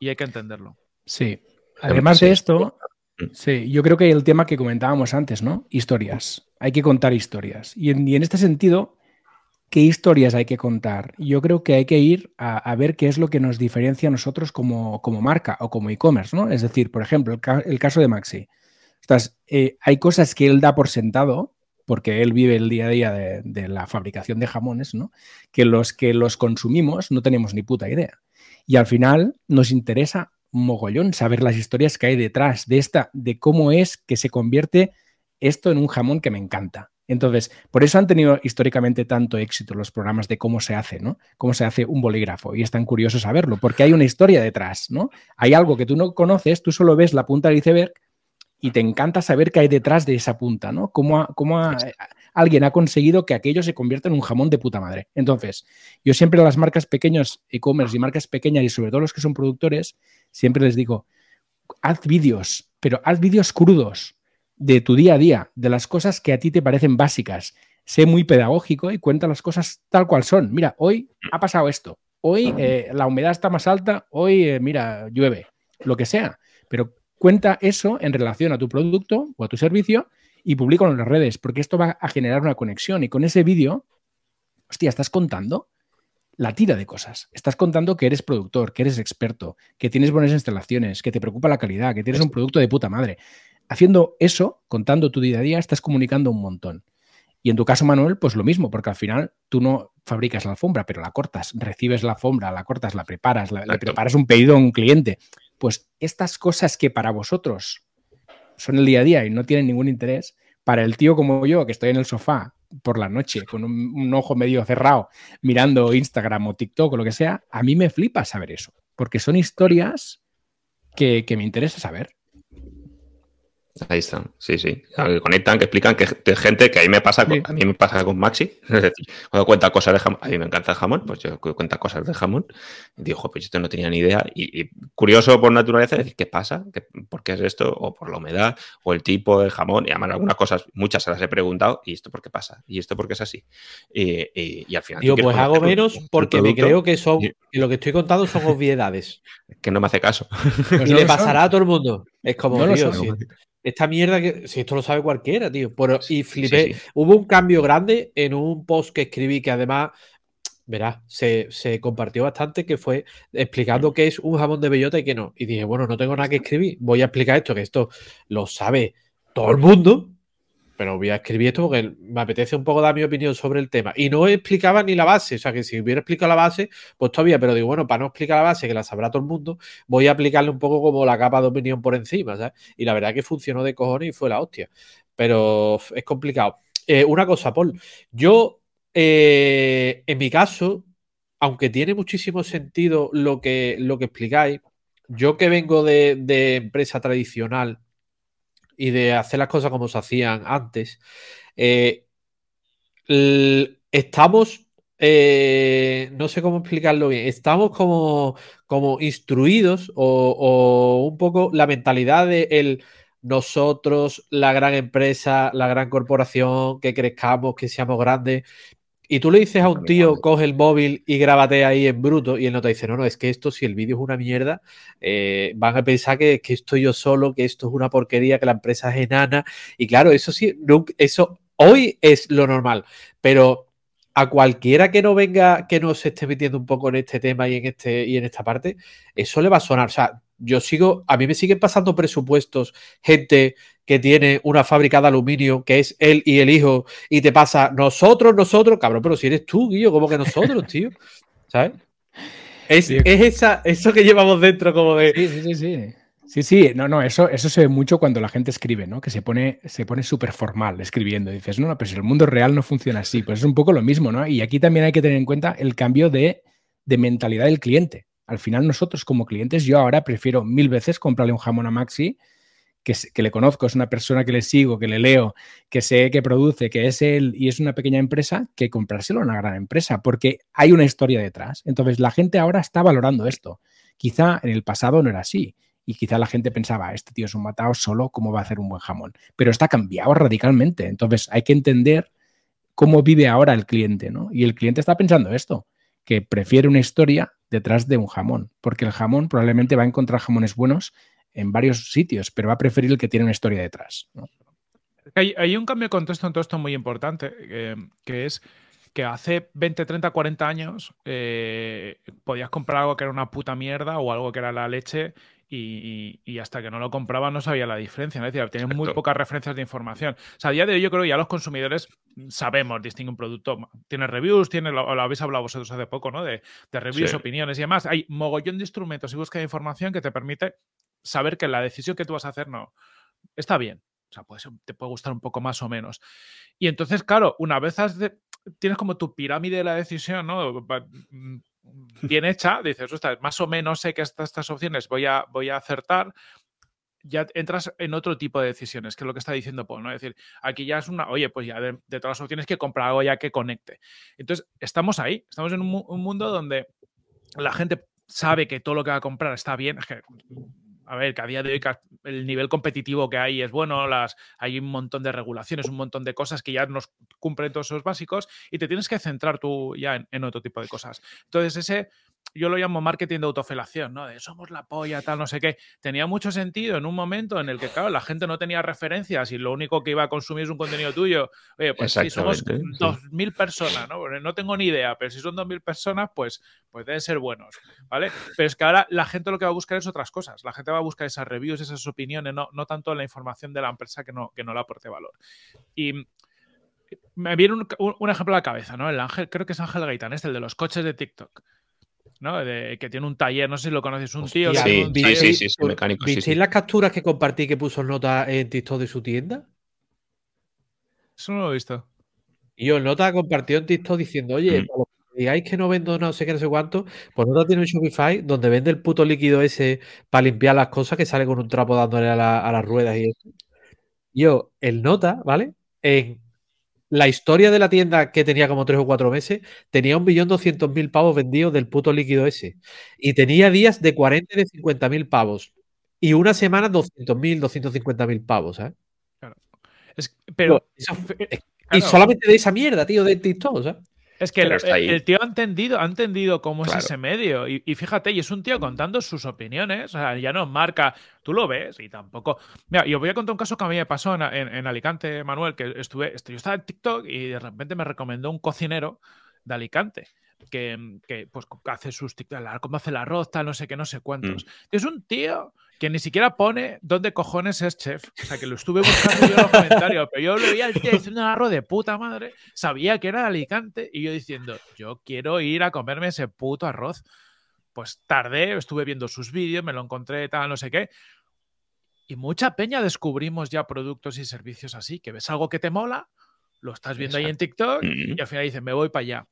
Y hay que entenderlo. Sí. Además de esto. Sí, yo creo que el tema que comentábamos antes, ¿no? Historias. Hay que contar historias. Y en, este sentido, ¿qué historias hay que contar? Yo creo que hay que ir a, ver qué es lo que nos diferencia a nosotros como, marca o como e-commerce, ¿no? Es decir, por ejemplo, el, caso de Maxi. Eh, hay cosas que él da por sentado, porque él vive el día a día de, la fabricación de jamones, ¿no? Que los que los consumimos no tenemos ni puta idea. Y al final nos interesa mogollón saber las historias que hay detrás de esta, de cómo es que se convierte esto en un jamón que me encanta. Entonces, por eso han tenido históricamente tanto éxito los programas de cómo se hace, ¿no? Cómo se hace un bolígrafo. Y es tan curioso saberlo, porque hay una historia detrás, ¿no? Hay algo que tú no conoces, tú solo ves la punta del iceberg y te encanta saber qué hay detrás de esa punta, ¿no? Cómo, alguien ha conseguido que aquello se convierta en un jamón de puta madre. Entonces, yo siempre a las marcas pequeñas, e-commerce y marcas pequeñas, y sobre todo los que son productores, siempre les digo, haz vídeos, pero haz vídeos crudos de tu día a día, de las cosas que a ti te parecen básicas. Sé muy pedagógico y cuenta las cosas tal cual son. Mira, hoy ha pasado esto. Hoy eh, la humedad está más alta. Hoy, eh, mira, llueve. Lo que sea. Pero cuenta eso en relación a tu producto o a tu servicio y público en las redes, porque esto va a generar una conexión. Y con ese vídeo, hostia, estás contando la tira de cosas. Estás contando que eres productor, que eres experto, que tienes buenas instalaciones, que te preocupa la calidad, que tienes un producto de puta madre haciendo eso, contando tu día a día, estás comunicando un montón. Y en tu caso, Manuel, pues lo mismo, porque al final tú no fabricas la alfombra, pero la cortas, recibes la alfombra, la cortas, la preparas, le preparas un pedido a un cliente. Pues estas cosas que para vosotros son el día a día y no tienen ningún interés, para el tío como yo, que estoy en el sofá por la noche con un, ojo medio cerrado mirando Instagram o TikTok o lo que sea, a mí me flipa saber eso, porque son historias que me interesa saber. Ahí están, sí, sí. Que conectan, que explican que gente que a mí me pasa, a mí me pasa con Maxi, [LAUGHS] es decir, cuando cuenta cosas de jamón, a mí me encanta el jamón, pues yo cuenta cosas de jamón, y digo, pues esto no tenía ni idea, y, curioso por naturaleza, decir, ¿qué pasa? ¿Por qué es esto? O por la humedad, o el tipo de jamón, y además algunas cosas, muchas se las he preguntado, ¿y esto por qué pasa? ¿Y esto por qué es así? Y, al final... Digo, pues hago menos porque me creo que, son, lo que estoy contando son obviedades. [LAUGHS] que no me hace caso. y le pasará a todo el mundo. Es como, no esta mierda que, si esto lo sabe cualquiera, tío. y flipé. Hubo un cambio grande en un post que escribí que además, verás, se, compartió bastante, que fue explicando qué es un jamón de bellota y qué no. Y dije, bueno, no tengo nada que escribir, voy a explicar esto, que esto lo sabe todo el mundo, pero voy a escribir esto porque me apetece un poco dar mi opinión sobre el tema. Y no explicaba ni la base, o sea que si hubiera explicado la base, pues todavía, pero digo, bueno, para no explicar la base, que la sabrá todo el mundo, voy a aplicarle un poco como la capa de opinión por encima. Y la verdad que funcionó de cojones y fue la hostia. Pero es complicado. Eh, una cosa, Paul, yo, eh, en mi caso, aunque tiene muchísimo sentido lo que, lo que explicáis, yo que vengo de, de empresa tradicional, y de hacer las cosas como se hacían antes, eh, estamos, eh, no sé cómo explicarlo bien, estamos como, como instruidos o, un poco la mentalidad de el nosotros, la gran empresa, la gran corporación, que crezcamos, que seamos grandes, y tú le dices a un tío, coge el móvil y grábate ahí en bruto, y él no te dice, no, no, es que esto, si el vídeo es una mierda, eh, van a pensar que, que, estoy yo solo, que esto es una porquería, que la empresa es enana. Y claro, eso sí, eso hoy es lo normal, pero a cualquiera que no venga, que no se esté metiendo un poco en este tema y en, este, y en esta parte, eso le va a sonar. O sea, yo sigo, a mí me siguen pasando presupuestos, gente que tiene una fábrica de aluminio, que es él y el hijo, y te pasa nosotros, nosotros, cabrón, pero si eres tú, Guillo, como que nosotros, [LAUGHS] tío. ¿Sabes? Es, esa, eso que llevamos dentro, como de. Sí, sí, sí. Sí, sí, no, no, eso, eso se ve mucho cuando la gente escribe, ¿no? Que se pone, se pone súper formal escribiendo. dices, no, no, pero si el mundo real no funciona así, pues es un poco lo mismo, ¿no? Y aquí también hay que tener en cuenta el cambio de, de mentalidad del cliente. Al final, nosotros como clientes, yo ahora prefiero mil veces comprarle un jamón a Maxi que, le conozco, es una persona que le sigo, que le leo, que sé que produce, que es él y es una pequeña empresa, que comprárselo a una gran empresa, porque hay una historia detrás. Entonces, la gente ahora está valorando esto. Quizá en el pasado no era así. Y quizá la gente pensaba, este tío es un matado solo, ¿cómo va a hacer un buen jamón? Pero está cambiado radicalmente. Entonces hay que entender cómo vive ahora el cliente, ¿no? Y el cliente está pensando esto, que prefiere una historia detrás de un jamón, porque el jamón probablemente va a encontrar jamones buenos en varios sitios, pero va a preferir el que tiene una historia detrás. Hay, un cambio de contexto en todo esto muy importante, eh, que es que hace 20, 30, 40 años eh, podías comprar algo que era una puta mierda o algo que era la leche y, hasta que no lo compraba no sabía la diferencia. ¿no? Es decir, tienen muy pocas referencias de información. O sea, a día de hoy yo creo que ya los consumidores sabemos distinguir un producto. Tiene reviews, tiene, lo, habéis hablado vosotros hace poco, ¿no? De, reviews, opiniones y demás. Hay mogollón de instrumentos y búsqueda de información que te permite saber que la decisión que tú vas a hacer no está bien. O sea, puede te puede gustar un poco más o menos. Y entonces, claro, una vez tienes como tu pirámide de la decisión, ¿no? Mm, [LAUGHS] bien hecha, dices, más o menos sé que estas, estas opciones voy a, voy a acertar, ya entras en otro tipo de decisiones, que es lo que está diciendo Paul, ¿no? Es decir, aquí ya es una, oye, pues ya de, todas las opciones que comprar algo ya que conecte. Entonces, estamos ahí, estamos en un, un, mundo donde la gente sabe que todo lo que va a comprar está bien. Es que a ver, que a día de hoy el nivel competitivo que hay es bueno, hay un montón de regulaciones, un montón de cosas que ya nos cumplen todos esos básicos y te tienes que centrar tú ya en, en otro tipo de cosas. Entonces, ese yo lo llamo marketing de autofelación, ¿no? De somos la polla, tal, no sé qué. Tenía mucho sentido en un momento en el que, claro, la gente no tenía referencias y lo único que iba a consumir es un contenido tuyo. Oye, pues si somos 2.000 personas, ¿no? no tengo ni idea, pero si son 2.000 personas, pues, pues deben ser buenos, ¿vale? Pero es que ahora la gente lo que va a buscar es otras cosas. La gente va a buscar esas reviews, esas opiniones, no, no tanto la información de la empresa que no, que no le aporte valor. Y me viene un, un, ejemplo a la cabeza, ¿no? El Ángel, creo que es Ángel Gaitán, es el de los coches de TikTok. ¿No? De, que tiene un taller, no sé si lo conoces, un tío. sí, sí, sí, sí, sí, mecánico. ¿Visteis las capturas que compartí que puso nota en TikTok de su tienda? Eso no lo he visto. Y yo, nota compartió en TikTok diciendo, oye, mm. digáis que no vendo no sé qué, no sé cuánto, pues nota tiene un Shopify donde vende el puto líquido ese para limpiar las cosas que sale con un trapo dándole a, las ruedas y eso. Yo, el nota, ¿vale? En la historia de la tienda que tenía como tres o cuatro meses tenía un millón doscientos mil pavos vendidos del puto líquido ese. Y tenía días de 40 y de 50 mil pavos. Y una semana 200 mil, 250 mil pavos, ¿sabes? Claro. pero. Y solamente de esa mierda, tío, de TikTok, ¿sabes? Es que el, tío ha entendido, ha entendido cómo es ese medio. Y, fíjate, y es un tío contando sus opiniones. O sea, ya no marca. Tú lo ves y tampoco. Mira, yo voy a contar un caso que a mí me pasó en, Alicante, Manuel, que estuve. Yo estaba en TikTok y de repente me recomendó un cocinero de Alicante. Que, que pues hace sus TikTok, cómo hace el arroz, tal, no sé qué, no sé cuántos. Mm. Es un tío que ni siquiera pone dónde cojones es chef. O sea, que lo estuve buscando yo en los comentarios, pero yo lo veía al tío diciendo un arroz de puta madre, sabía que era de Alicante y yo diciendo, yo quiero ir a comerme ese puto arroz. Pues tardé, estuve viendo sus vídeos, me lo encontré, tal, no sé qué. Y mucha peña descubrimos ya productos y servicios así, que ves algo que te mola, lo estás viendo ahí en TikTok y al final dices, me voy para allá.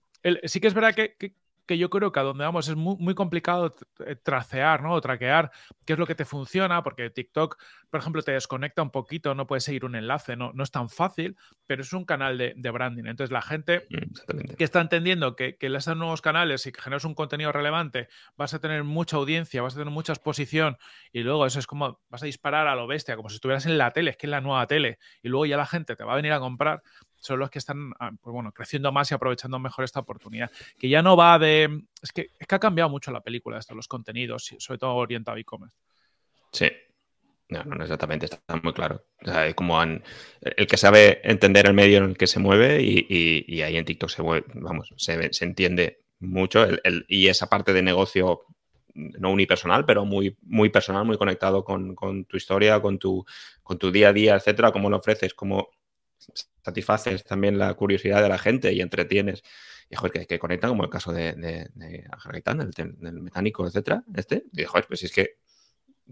sí que es verdad que, que yo creo que a donde vamos es muy, muy complicado eh, tracear, ¿no? O traquear qué es lo que te funciona, porque TikTok, por ejemplo, te desconecta un poquito, no puedes seguir un enlace, no, no es tan fácil, pero es un canal de, branding. Entonces, la gente mm, que está entendiendo que, que les dan nuevos canales y que generas un contenido relevante, vas a tener mucha audiencia, vas a tener mucha exposición y luego eso es como vas a disparar a lo bestia, como si estuvieras en la tele, es que es la nueva tele, y luego ya la gente te va a venir a comprar son los que están ah, pues bueno, creciendo más y aprovechando mejor esta oportunidad. Que ya no va de. Es que, es que ha cambiado mucho la película, esto, los contenidos, sobre todo orientado a e-commerce. Sí. No, no, exactamente, está muy claro. O sea, como el que sabe entender el medio en el que se mueve y, ahí en TikTok se vamos, se, se entiende mucho y esa parte de negocio no unipersonal, pero muy, muy personal, muy conectado con, con, tu historia, con tu, con tu día a día, etcétera, cómo lo ofreces, cómo satisfaces también la curiosidad de la gente y entretienes. Y joder, que, conectan, como el caso de, de, el, mecánico, etcétera, este. Y joder, pues es que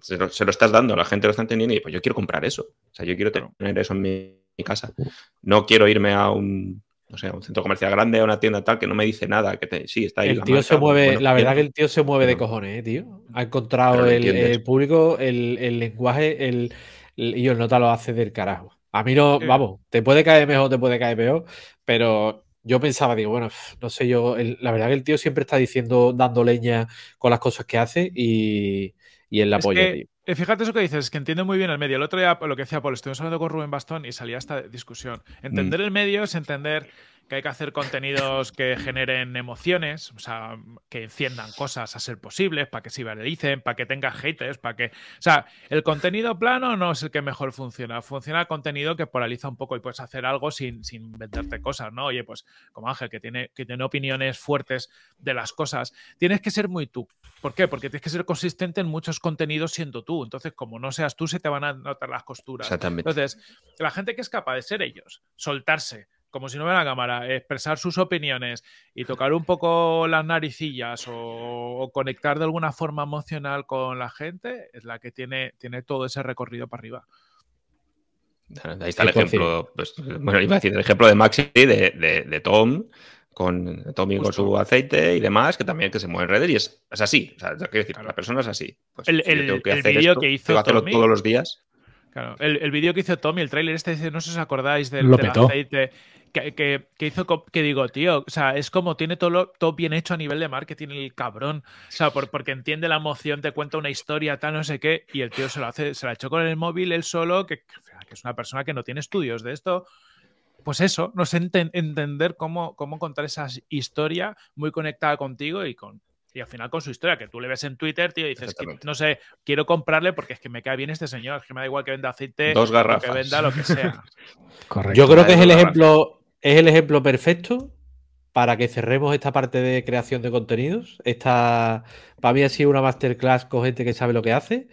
se lo, estás dando, la gente lo está entendiendo y pues yo quiero comprar eso. O sea, yo quiero tener eso en mi, casa. No quiero irme a un, no sé, un centro comercial grande, a una tienda tal que no me dice nada, que sí, está ahí. El tío se mueve, la verdad que el tío se mueve de cojones, ¿eh, tío. Ha encontrado el, público, el, lenguaje, el, y el nota lo hace del carajo. A mí no, vamos, te puede caer mejor, te puede caer peor, pero yo pensaba, digo, bueno, no sé yo, la verdad que el tío siempre está diciendo, dando leña con las cosas que hace y, y él la apoya. Eh, fíjate eso que dices, que entiende muy bien el medio. El otro día, lo que decía Paul, estuvimos hablando con Rubén Bastón y salía esta discusión. Entender mm. el medio es entender que hay que hacer contenidos que generen emociones, o sea, que enciendan cosas a ser posibles, para que se viralicen, para que tenga haters, para que... O sea, el contenido plano no es el que mejor funciona, funciona el contenido que polariza un poco y puedes hacer algo sin, sin venderte cosas, ¿no? Oye, pues como Ángel, que tiene, que tiene opiniones fuertes de las cosas, tienes que ser muy tú. ¿Por qué? Porque tienes que ser consistente en muchos contenidos siendo tú. Entonces, como no seas tú, se te van a notar las costuras. Exactamente. Entonces, la gente que es capaz de ser ellos, soltarse, como si no hubiera cámara, expresar sus opiniones y tocar un poco las naricillas o, conectar de alguna forma emocional con la gente, es la que tiene, tiene todo ese recorrido para arriba. Ahí está el ejemplo, pues, bueno, iba a decir el ejemplo de Maxi, de, Tom, con Tommy con su aceite y demás, que también que se mueve en redes y es, así. O sea, quiero decir, la persona es así. Pues, el, vídeo que hizo Tommy, todos los días. Claro, el, vídeo que hizo Tommy, el tráiler este, no sé si os acordáis del, del aceite que, hizo que digo, tío, o sea, es como tiene todo, todo bien hecho a nivel de marketing el cabrón. O sea, porque entiende la emoción, te cuenta una historia, tal, no sé qué, y el tío se lo hace, se la echó con el móvil él solo, que, es una persona que no tiene estudios de esto. Pues eso, no sé entender cómo, cómo contar esa historia muy conectada contigo y con, y al final con su historia, que tú le ves en Twitter, tío, y dices, no sé, quiero comprarle porque es que me cae bien este señor, es que me da igual que venda aceite, Dos garrafas. que venda lo que sea. [LAUGHS] Correcto. Yo creo que es el ejemplo, es el ejemplo perfecto para que cerremos esta parte de creación de contenidos. Esta, para mí ha sido una masterclass con gente que sabe lo que hace.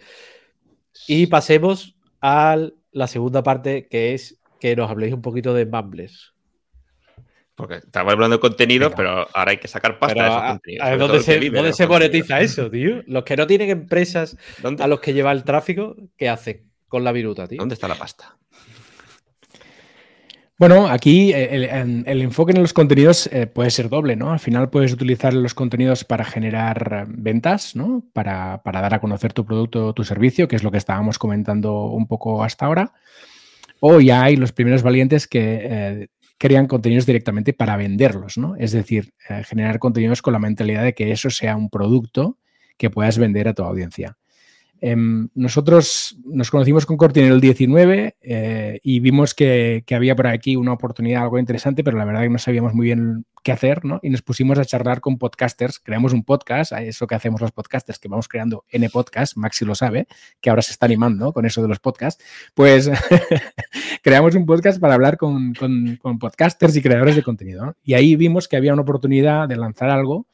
Y pasemos a la segunda parte, que es que nos habléis un poquito de Mumbles. Porque estamos hablando de contenido, pero ahora hay que sacar pasta de esos contenidos. ¿Dónde, se, monetiza eso, tío? Los que no tienen empresas a los que lleva el tráfico, ¿qué hacen con la viruta, tío? ¿Dónde está la pasta? Bueno, aquí eh, el, enfoque en los contenidos eh, puede ser doble, ¿no? Al final puedes utilizar los contenidos para generar ventas, ¿no? Para, dar a conocer tu producto o tu servicio, que es lo que estábamos comentando un poco hasta ahora. O ya hay los primeros valientes que eh, crean contenidos directamente para venderlos, ¿no? Es decir, generar contenidos con la mentalidad de que eso sea un producto que puedas vender a tu audiencia. Em, nosotros nos conocimos con Corti en el 19 eh, y vimos que, había por aquí una oportunidad algo interesante, pero la verdad que no sabíamos muy bien qué hacer, ¿no? Y nos pusimos a charlar con podcasters, creamos un podcast, eso que hacemos los podcasters, que vamos creando N podcast, Maxi lo sabe, que ahora se está animando con eso de los podcasts, pues [LAUGHS] creamos un podcast para hablar con, podcasters y creadores de contenido, Y ahí vimos que había una oportunidad de lanzar algo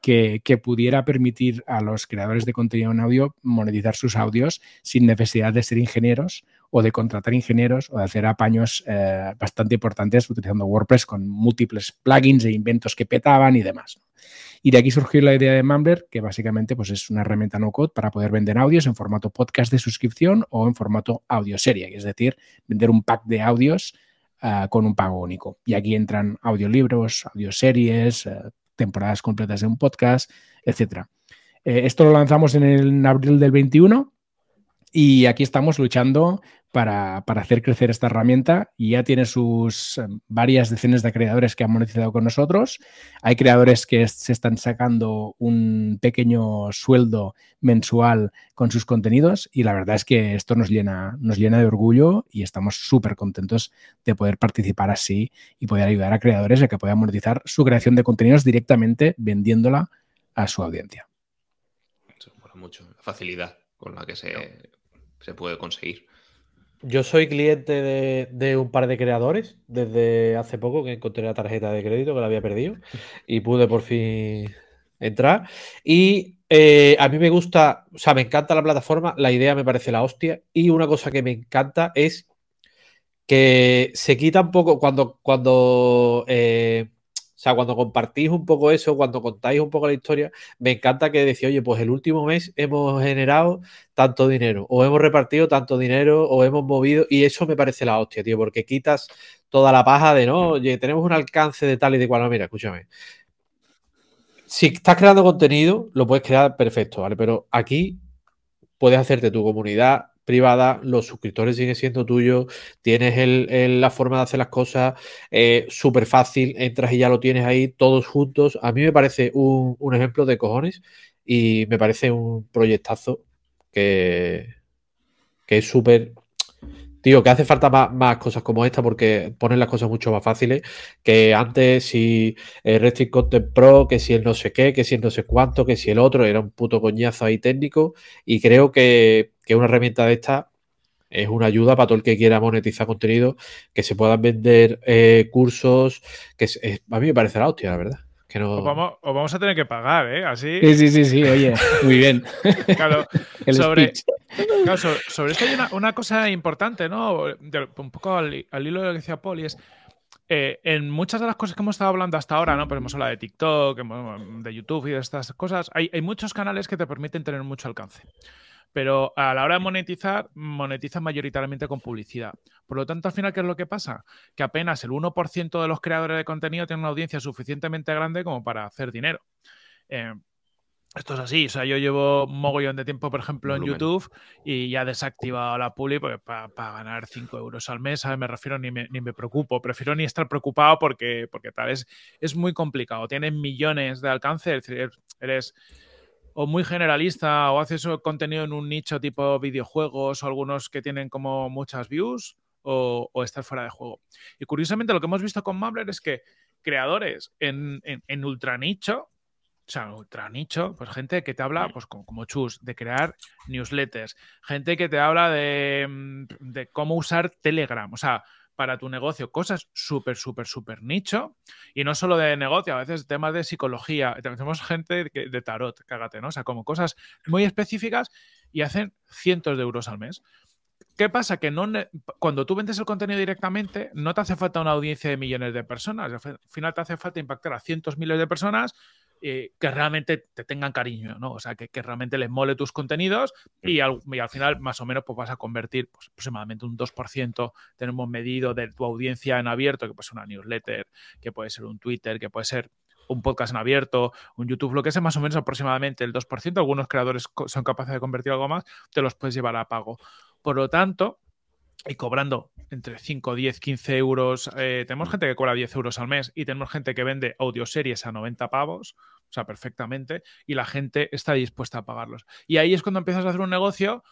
que, pudiera permitir a los creadores de contenido en audio monetizar sus audios sin necesidad de ser ingenieros o de contratar ingenieros o de hacer apaños eh, bastante importantes utilizando WordPress con múltiples plugins e inventos que petaban y demás. Y de aquí surgió la idea de Mumbler, que básicamente pues, es una herramienta no code para poder vender audios en formato podcast de suscripción o en formato audio serie, es decir, vender un pack de audios eh, con un pago único. Y aquí entran audiolibros, audioseries, uh, temporadas completas de un podcast, etcétera. Eh, esto lo lanzamos en, el, en abril del 21 y aquí estamos luchando para, hacer crecer esta herramienta y ya tiene sus eh, varias decenas de creadores que han monetizado con nosotros. Hay creadores que se están sacando un pequeño sueldo mensual con sus contenidos y la verdad es que esto nos llena, nos llena de orgullo y estamos súper contentos de poder participar así y poder ayudar a creadores a que puedan monetizar su creación de contenidos directamente vendiéndola a su audiencia. Eso mucho, la facilidad con la que se, se puede conseguir. Yo soy cliente de, un par de creadores desde hace poco que encontré la tarjeta de crédito que la había perdido y pude por fin entrar. Y eh, a mí me gusta, o sea, me encanta la plataforma, la idea me parece la hostia. Y una cosa que me encanta es que se quita un poco cuando, cuando eh, o sea, cuando compartís un poco eso, cuando contáis un poco la historia, me encanta que decís, oye, pues el último mes hemos generado tanto dinero, o hemos repartido tanto dinero, o hemos movido, y eso me parece la hostia, tío, porque quitas toda la paja de, no, oye, tenemos un alcance de tal y de cual. No, mira, escúchame. Si estás creando contenido, lo puedes crear perfecto, ¿vale? Pero aquí puedes hacerte tu comunidad, privada, los suscriptores siguen siendo tuyos, tienes la forma de hacer las cosas eh, súper fácil, entras y ya lo tienes ahí todos juntos. A mí me parece un, ejemplo de cojones y me parece un proyectazo que, que es súper... tío, que hace falta más, cosas como esta porque ponen las cosas mucho más fáciles que antes si el Restrict Content Pro, que si el no sé qué, que si el no sé cuánto, que si el otro, era un puto coñazo ahí técnico y creo que, una herramienta de esta es una ayuda para todo el que quiera monetizar contenido, que se puedan vender eh, cursos, que a mí me parece la hostia, la verdad. Que no... o, vamos, a tener que pagar, ¿eh? Así. Sí, sí, sí, sí, oye, muy bien. [LAUGHS] claro, [LAUGHS] sobre, [LAUGHS] sobre, esto hay una, cosa importante, ¿no? un poco al, hilo de lo que decía Paul, y es. Eh, en muchas de las cosas que hemos estado hablando hasta ahora, ¿no? Pues hemos hablado de TikTok, de YouTube y de estas cosas, hay, hay muchos canales que te permiten tener mucho alcance pero a la hora de monetizar, monetizan mayoritariamente con publicidad. Por lo tanto, al final, ¿qué es lo que pasa? Que apenas el 1% de los creadores de contenido tienen una audiencia suficientemente grande como para hacer dinero. Eh, esto es así, o sea, yo llevo un mogollón de tiempo, por ejemplo, en YouTube y ya he desactivado la publi pues, para ganar 5 euros al mes, Me refiero ni me, ni me preocupo, prefiero ni estar preocupado porque, porque tal, es, es muy complicado, tienes millones de alcance, es decir, eres o muy generalista o haces contenido en un nicho tipo videojuegos o algunos que tienen como muchas views o, o estar fuera de juego. Y curiosamente lo que hemos visto con Mumbler es que creadores en, en, ultra nicho, o sea, ultra nicho, pues gente que te habla, pues como, Chus, de crear newsletters, gente que te habla de, mm, de cómo usar Telegram, o sea, para tu negocio, cosas súper, súper, súper nicho. Y no solo de negocio, a veces temas de psicología. Tenemos gente de tarot, cágate, ¿no? O sea, como cosas muy específicas y hacen cientos de euros al mes. ¿Qué pasa? Que no, cuando tú vendes el contenido directamente, no te hace falta una audiencia de millones de personas. Al final te hace falta impactar a cientos miles de personas eh, que realmente te tengan cariño, ¿no? O sea, que, realmente les mole tus contenidos y al, final más o menos pues vas a convertir pues, aproximadamente un 2%, tenemos medido de tu audiencia en abierto, que puede ser una newsletter, que puede ser un Twitter, que puede ser un podcast en abierto, un YouTube, lo que sea, más o menos aproximadamente el 2%, algunos creadores son capaces de convertir algo más, te los puedes llevar a pago. Por lo tanto, y cobrando entre 5, 10, 15 euros. Eh, tenemos gente que cobra 10 euros al mes y tenemos gente que vende audioseries a 90 pavos, o sea, perfectamente, y la gente está dispuesta a pagarlos. Y ahí es cuando empiezas a hacer un negocio,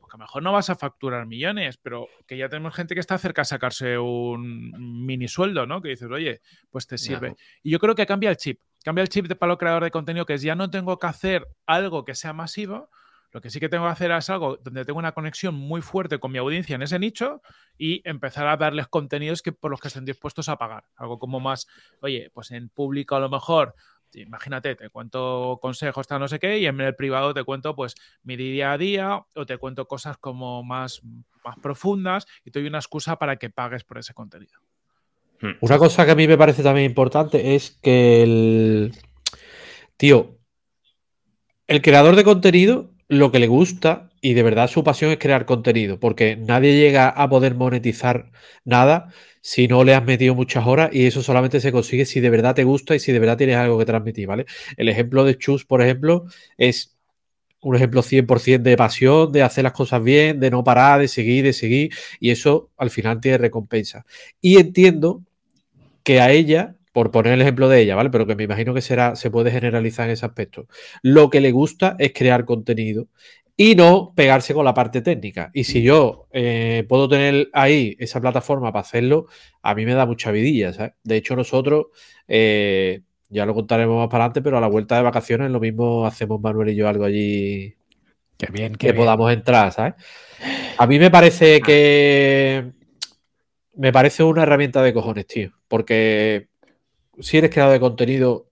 porque a lo mejor no vas a facturar millones, pero que ya tenemos gente que está cerca de sacarse un mini sueldo, ¿no? Que dices, oye, pues te sirve. Y yo creo que cambia el chip. Cambia el chip de palo creador de contenido, que es ya no tengo que hacer algo que sea masivo, lo que sí que tengo que hacer es algo donde tengo una conexión muy fuerte con mi audiencia en ese nicho y empezar a darles contenidos que, por los que estén dispuestos a pagar. Algo como más, oye, pues en público a lo mejor imagínate, te cuento consejos, tal, no sé qué, y en el privado te cuento pues mi día a día o te cuento cosas como más, más profundas y te doy una excusa para que pagues por ese contenido. Hmm. Una cosa que a mí me parece también importante es que el tío, el creador de contenido lo que le gusta y de verdad su pasión es crear contenido, porque nadie llega a poder monetizar nada si no le has metido muchas horas y eso solamente se consigue si de verdad te gusta y si de verdad tienes algo que transmitir, ¿vale? El ejemplo de Chus, por ejemplo, es un ejemplo 100% de pasión, de hacer las cosas bien, de no parar, de seguir, de seguir, y eso al final tiene recompensa. Y entiendo que a ella por poner el ejemplo de ella, ¿vale? Pero que me imagino que será, se puede generalizar en ese aspecto. Lo que le gusta es crear contenido y no pegarse con la parte técnica. Y si yo eh, puedo tener ahí esa plataforma para hacerlo, a mí me da mucha vidilla, ¿sabes? De hecho, nosotros, eh, ya lo contaremos más para adelante, pero a la vuelta de vacaciones lo mismo hacemos Manuel y yo algo allí qué bien, que podamos entrar, ¿sabes? A mí me parece que... Me parece una herramienta de cojones, tío. Porque si eres creador de contenido,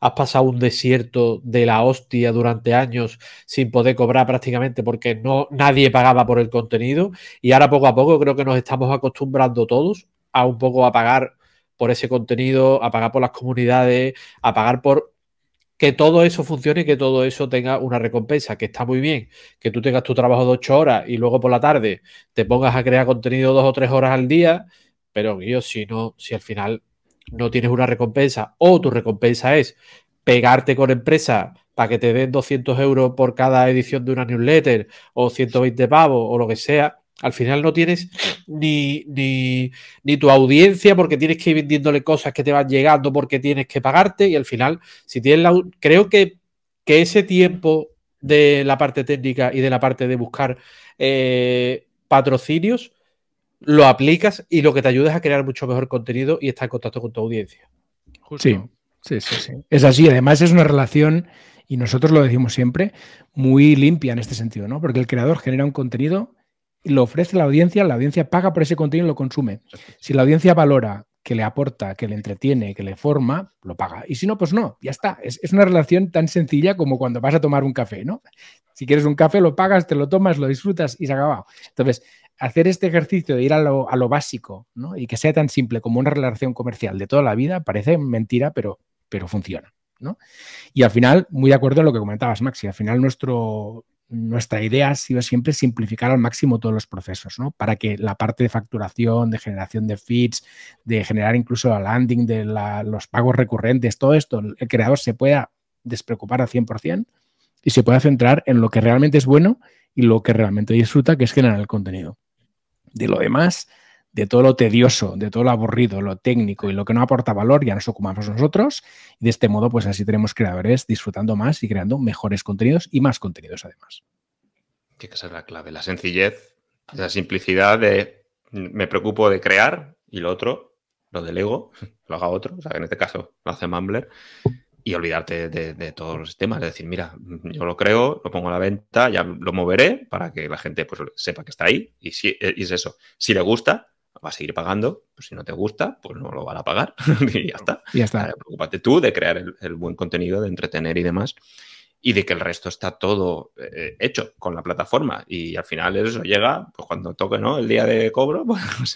has pasado un desierto de la hostia durante años sin poder cobrar prácticamente porque no nadie pagaba por el contenido y ahora poco a poco creo que nos estamos acostumbrando todos a un poco a pagar por ese contenido, a pagar por las comunidades, a pagar por que todo eso funcione y que todo eso tenga una recompensa, que está muy bien, que tú tengas tu trabajo de ocho horas y luego por la tarde te pongas a crear contenido dos o tres horas al día, pero yo si no, si al final no tienes una recompensa o tu recompensa es pegarte con empresa para que te den 200 euros por cada edición de una newsletter o 120 pavos o lo que sea, al final no tienes ni, ni, tu audiencia porque tienes que ir vendiéndole cosas que te van llegando porque tienes que pagarte y al final, si tienes la... Creo que, que ese tiempo de la parte técnica y de la parte de buscar eh, patrocinios lo aplicas y lo que te ayuda es a crear mucho mejor contenido y estar en contacto con tu audiencia. Sí, sí, sí, sí. Es así. Además, es una relación, y nosotros lo decimos siempre, muy limpia en este sentido, ¿no? Porque el creador genera un contenido y lo ofrece a la audiencia, la audiencia paga por ese contenido y lo consume. Si la audiencia valora que le aporta, que le entretiene, que le forma, lo paga. Y si no, pues no, ya está. Es, es, una relación tan sencilla como cuando vas a tomar un café, ¿no? Si quieres un café, lo pagas, te lo tomas, lo disfrutas y se acaba. Entonces, hacer este ejercicio de ir a lo, a lo básico ¿no? y que sea tan simple como una relación comercial de toda la vida parece mentira, pero, pero funciona. ¿no? Y al final, muy de acuerdo en lo que comentabas, Maxi, al final nuestro, nuestra idea ha sido siempre simplificar al máximo todos los procesos, ¿no? Para que la parte de facturación, de generación de feeds, de generar incluso la landing, de la, los pagos recurrentes, todo esto, el creador se pueda despreocupar al 100% y se pueda centrar en lo que realmente es bueno y lo que realmente disfruta, que es generar el contenido. De lo demás, de todo lo tedioso, de todo lo aburrido, lo técnico y lo que no aporta valor, ya nos ocupamos nosotros. Y de este modo, pues así tenemos creadores disfrutando más y creando mejores contenidos y más contenidos además. Tiene que ser la clave, la sencillez, la simplicidad de me preocupo de crear y lo otro, lo delego, [LAUGHS] lo haga otro, o sea, en este caso lo hace Mumbler, y olvidarte de, todos los temas. Es decir, mira, yo lo creo, lo pongo a la venta, ya lo moveré para que la gente pues, sepa que está ahí. Y, si, y es eso. Si le gusta, va a seguir pagando. Pues si no te gusta, pues no lo van a pagar. [LAUGHS] y ya está. Ya está. preocúpate tú de crear el, buen contenido, de entretener y demás. Y de que el resto está todo eh, hecho con la plataforma. Y al final eso llega, pues cuando toque, ¿no? El día de cobro, [LAUGHS] pues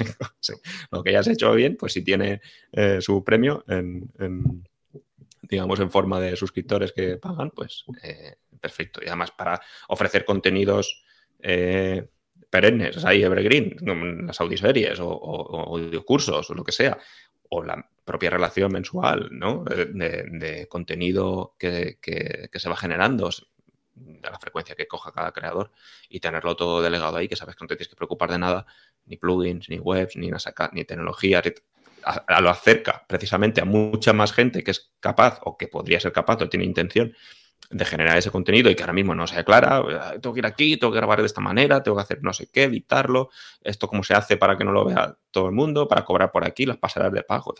lo que ya has hecho bien, pues si tiene eh, su premio en digamos, en forma de suscriptores que pagan, pues eh, perfecto. Y además para ofrecer contenidos eh, perennes, ahí evergreen, las audioseries o, o, audiocursos o lo que sea, o la propia relación mensual, ¿no? De, contenido que, se va generando, de la frecuencia que coja cada creador y tenerlo todo delegado ahí, que sabes que no te tienes que preocupar de nada, ni plugins, ni webs, ni, ni tecnologías, a, lo acerca precisamente a mucha más gente que es capaz o que podría ser capaz o tiene intención de generar ese contenido y que ahora mismo no se aclara, tengo que ir aquí, tengo que grabar de esta manera, tengo que hacer no sé qué, editarlo, esto cómo se hace para que no lo vea todo el mundo, para cobrar por aquí, las pasarelas de pago,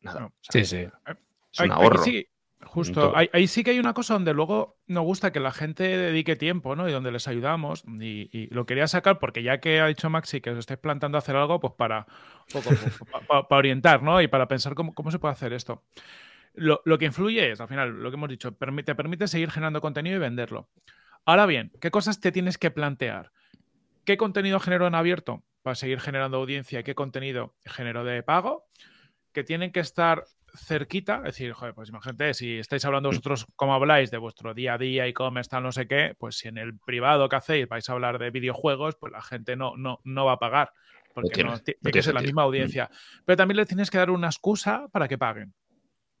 nada. sí, sí. Es un ahorro. Justo, ahí, sí que hay una cosa donde luego nos gusta que la gente dedique tiempo, ¿no? Y donde les ayudamos. Y, lo quería sacar porque ya que ha dicho Maxi que os estáis plantando hacer algo, pues para, [LAUGHS] para, orientar, ¿no? Y para pensar cómo, se puede hacer esto. Lo, que influye es, al final, lo que hemos dicho, te permite seguir generando contenido y venderlo. Ahora bien, ¿qué cosas te tienes que plantear? ¿Qué contenido genero en abierto para seguir generando audiencia? ¿Qué contenido genero de pago? Que tienen que estar cerquita, es decir, joder, pues imagínate, si estáis hablando vosotros como habláis de vuestro día a día y cómo está no sé qué, pues si en el privado que hacéis vais a hablar de videojuegos, pues la gente no, no, no va a pagar, porque tiene, que ser la misma audiencia. Mm. Pero también le tienes que dar una excusa para que paguen.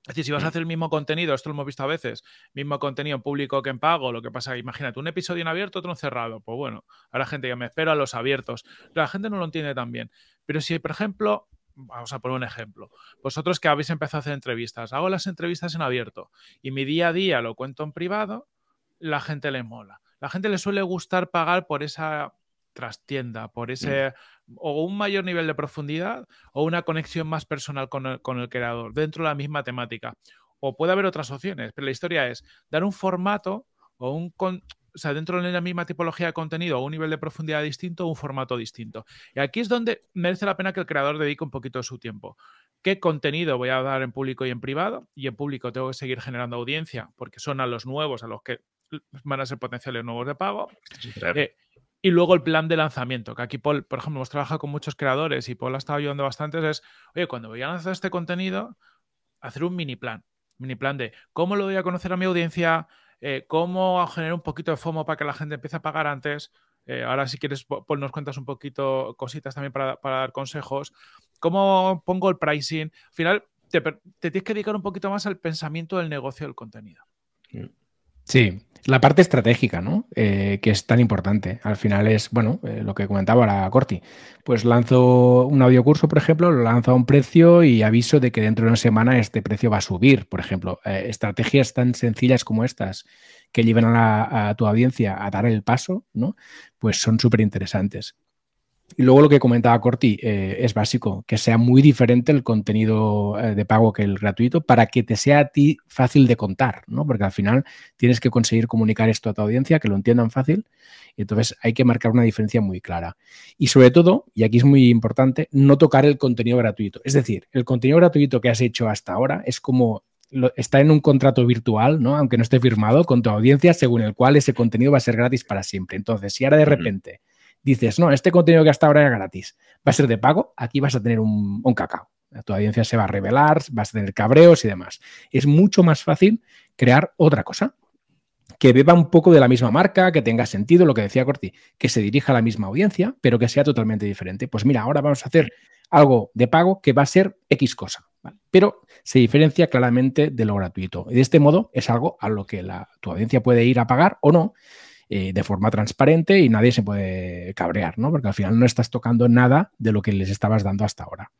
Es decir, si vas a mm. hacer el mismo contenido, esto lo hemos visto a veces, mismo contenido en público que en pago, lo que pasa, imagínate, un episodio en abierto, otro en cerrado. Pues bueno, ahora gente ya me espera a los abiertos. La gente no lo entiende tan bien. Pero si, por ejemplo, vamos a poner un ejemplo. Vosotros que habéis empezado a hacer entrevistas, hago las entrevistas en abierto y mi día a día lo cuento en privado, la gente le mola. La gente le suele gustar pagar por esa trastienda, por ese o un mayor nivel de profundidad o una conexión más personal con el, con el creador dentro de la misma temática. O puede haber otras opciones, pero la historia es dar un formato o un, o sea, dentro de la misma tipología de contenido o un nivel de profundidad distinto, un formato distinto. Y aquí es donde merece la pena que el creador dedique un poquito de su tiempo. ¿Qué contenido voy a dar en público y en privado? Y en público tengo que seguir generando audiencia porque son a los nuevos, a los que van a ser potenciales nuevos de pago. Eh, y luego el plan de lanzamiento, que aquí Paul, por ejemplo, hemos trabajado con muchos creadores y Paul ha estado ayudando bastante, es, oye, cuando voy a lanzar este contenido, hacer un mini plan. Mini plan de cómo lo voy a conocer a mi audiencia, eh, cómo generar un poquito de FOMO para que la gente empiece a pagar antes. Eh, ahora, si quieres, pues nos cuentas un poquito cositas también para, dar consejos. ¿Cómo pongo el pricing? Al final, te, te, tienes que dedicar un poquito más al pensamiento del negocio del contenido. Mm. Sí, la parte estratégica, ¿no? Eh, que es tan importante. Al final es, bueno, eh, lo que comentaba ahora Corti. Pues lanzo un audiocurso, por ejemplo, lo lanzo a un precio y aviso de que dentro de una semana este precio va a subir, por ejemplo. Eh, estrategias tan sencillas como estas que lleven a, tu audiencia a dar el paso, ¿no? Pues son súper interesantes. Y luego lo que comentaba Corti eh, es básico, que sea muy diferente el contenido eh, de pago que el gratuito para que te sea a ti fácil de contar, ¿no? Porque al final tienes que conseguir comunicar esto a tu audiencia, que lo entiendan fácil, y entonces hay que marcar una diferencia muy clara. Y sobre todo, y aquí es muy importante, no tocar el contenido gratuito. Es decir, el contenido gratuito que has hecho hasta ahora es como está en un contrato virtual, ¿no? Aunque no esté firmado con tu audiencia, según el cual ese contenido va a ser gratis para siempre. Entonces, si ahora de repente dices, no, este contenido que hasta ahora era gratis va a ser de pago, aquí vas a tener un, cacao. Tu audiencia se va a revelar, vas a tener cabreos y demás. Es mucho más fácil crear otra cosa que beba un poco de la misma marca, que tenga sentido, lo que decía Corti, que se dirija a la misma audiencia, pero que sea totalmente diferente. Pues mira, ahora vamos a hacer algo de pago que va a ser X cosa, pero se diferencia claramente de lo gratuito. Y de este modo es algo a lo que la, tu audiencia puede ir a pagar o no, eh, de forma transparente y nadie se puede cabrear, ¿no? Porque al final no estás tocando nada de lo que les estabas dando hasta ahora.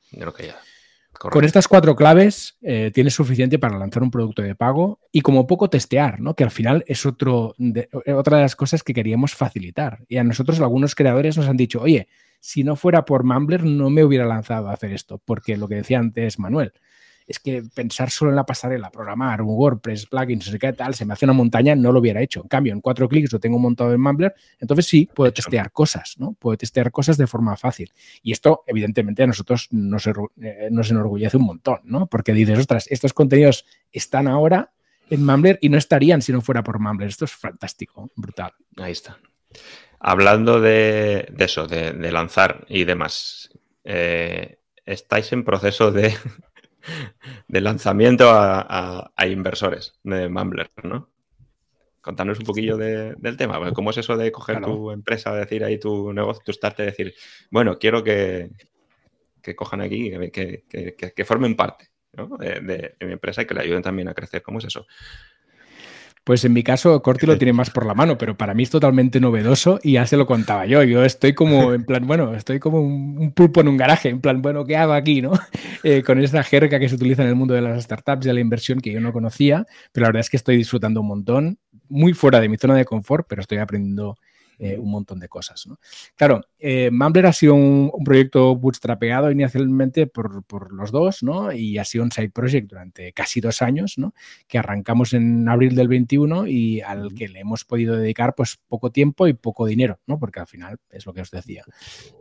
Con estas cuatro claves eh, tienes suficiente para lanzar un producto de pago y como poco testear, ¿no? Que al final es otro de, otra de las cosas que queríamos facilitar. Y a nosotros algunos creadores nos han dicho, oye, si no fuera por Mumbler no me hubiera lanzado a hacer esto, porque lo que decía antes Manuel, es que pensar solo en la pasarela, programar un WordPress, plugins, no sé qué tal, se me hace una montaña, no lo hubiera hecho. En cambio, en cuatro clics lo tengo montado en Mumbler, entonces sí, puedo testear cosas, ¿no? Puedo testear cosas de forma fácil. Y esto, evidentemente, a nosotros nos, eh, nos enorgullece un montón, ¿no? Porque dices, ostras, estos contenidos están ahora en Mumbler y no estarían si no fuera por Mumbler. Esto es fantástico, brutal. Ahí está. Hablando de, eso, de, lanzar y demás, eh, estáis en proceso de de lanzamiento a, inversores de Mumbler, ¿no? Contanos un poquillo del tema. ¿Cómo es eso de coger tu empresa, decir ahí tu negocio, tu start, decir, bueno, quiero que, que cojan aquí, que, que, formen parte de, mi empresa y que le ayuden también a crecer? ¿Cómo es eso? Pues en mi caso, Corti lo [LAUGHS] tiene más por la mano, pero para mí es totalmente novedoso y ya se lo contaba yo. Yo estoy como, en plan, bueno, estoy como un, pulpo en un garaje, en plan, bueno, ¿qué hago aquí, no? [LAUGHS] Eh, con esa jerga que se utiliza en el mundo de las startups y de la inversión que yo no conocía, pero la verdad es que estoy disfrutando un montón, muy fuera de mi zona de confort, pero estoy aprendiendo eh, un montón de cosas. ¿no? Claro, eh, Mumbler ha sido un, proyecto bootstrapeado inicialmente por, por, los dos, ¿no? Y ha sido un side project durante casi dos años, ¿no? Que arrancamos en abril del 21 y al que le hemos podido dedicar pues poco tiempo y poco dinero, ¿no? Porque al final es lo que os decía.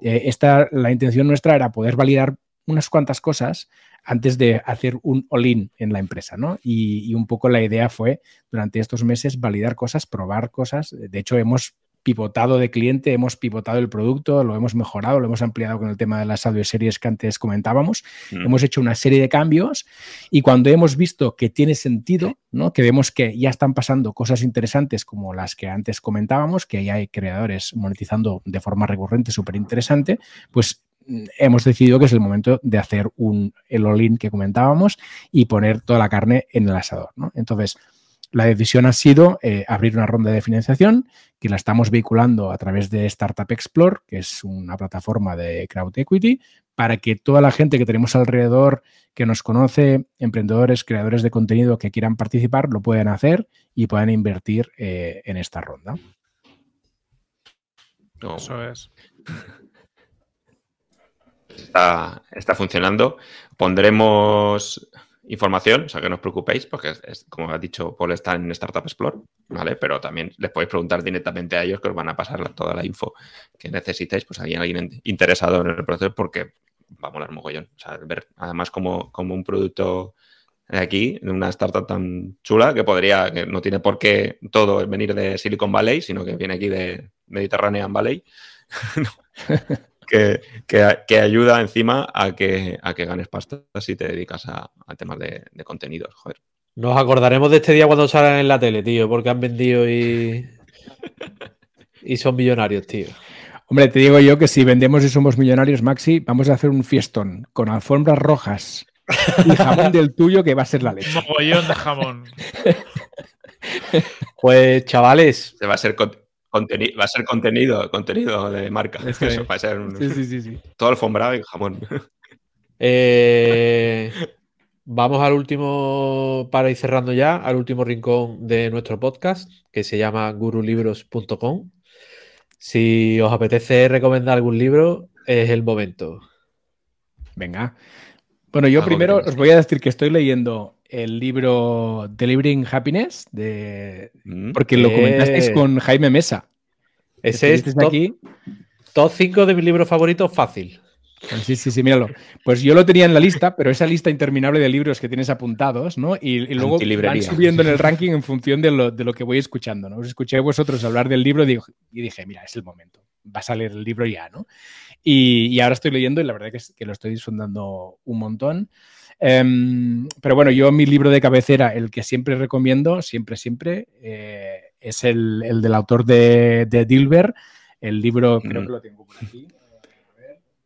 Eh, esta, la intención nuestra era poder validar unas cuantas cosas antes de hacer un all-in en la empresa, ¿no? Y, y, un poco la idea fue durante estos meses validar cosas, probar cosas. De hecho, hemos pivotado de cliente, hemos pivotado el producto, lo hemos mejorado, lo hemos ampliado con el tema de las audioseries que antes comentábamos. Mm. Hemos hecho una serie de cambios y cuando hemos visto que tiene sentido, ¿no? que vemos que ya están pasando cosas interesantes como las que antes comentábamos, que ya hay creadores monetizando de forma recurrente súper interesante, pues mm, hemos decidido que es el momento de hacer un, el all-in que comentábamos y poner toda la carne en el asador. ¿no? Entonces, la decisión ha sido eh, abrir una ronda de financiación que la estamos vehiculando a través de Startup Explore, que es una plataforma de crowd equity, para que toda la gente que tenemos alrededor, que nos conoce, emprendedores, creadores de contenido que quieran participar, lo puedan hacer y puedan invertir eh, en esta ronda. Eso es. está funcionando. Pondremos información, o sea, que no os preocupéis, porque es, como ha dicho Paul, está en Startup Explore, ¿vale? Pero también les podéis preguntar directamente a ellos que os van a pasar toda la info que necesitéis, pues hay alguien interesado en el proceso, porque va a molar mogollón. O sea, ver además como, como un producto de aquí, de una startup tan chula, que podría, que no tiene por qué todo venir de Silicon Valley, sino que viene aquí de Mediterranean Valley. [LAUGHS] [LAUGHS] que, ayuda encima a que, a que ganes pasta si te dedicas a, temas de, contenidos. Joder. Nos acordaremos de este día cuando salgan en la tele, tío, porque han vendido y, y son millonarios, tío. Hombre, te digo yo que si vendemos y somos millonarios, Maxi, vamos a hacer un fiestón con alfombras rojas y jamón del tuyo que va a ser la leche. Mogollón de jamón. [LAUGHS] Pues, chavales. Se va a ser va a ser contenido, contenido de marca. [LAUGHS] Eso va a ser un, sí, sí, sí, todo alfombrado y jamón. [LAUGHS] Eh, vamos al último, para ir cerrando ya, al último rincón de nuestro podcast, que se llama gurulibros.com. Si os apetece recomendar algún libro, es el momento. Venga. Bueno, yo primero os voy a decir que estoy leyendo el libro Delivering Happiness, de... Mm. porque lo Eh. comentasteis con Jaime Mesa. Ese es Estuvisteis top, aquí. top 5 de mis libros favoritos fácil. Pues sí, sí, sí, míralo. Pues yo lo tenía en la lista, pero esa lista interminable de libros que tienes apuntados, ¿no? Y, y luego van subiendo en el [LAUGHS] ranking en función de lo, de lo que voy escuchando, ¿no? Os escuché a vosotros hablar del libro y, dije, mira, es el momento. Va a salir el libro ya, ¿no? Y, y ahora estoy leyendo y la verdad que, es- que lo estoy disfrutando un montón. Em, pero bueno, yo mi libro de cabecera, el que siempre recomiendo, siempre, siempre, eh, es el, el del autor de, de Dilber. El libro, creo Mm. que lo tengo por aquí.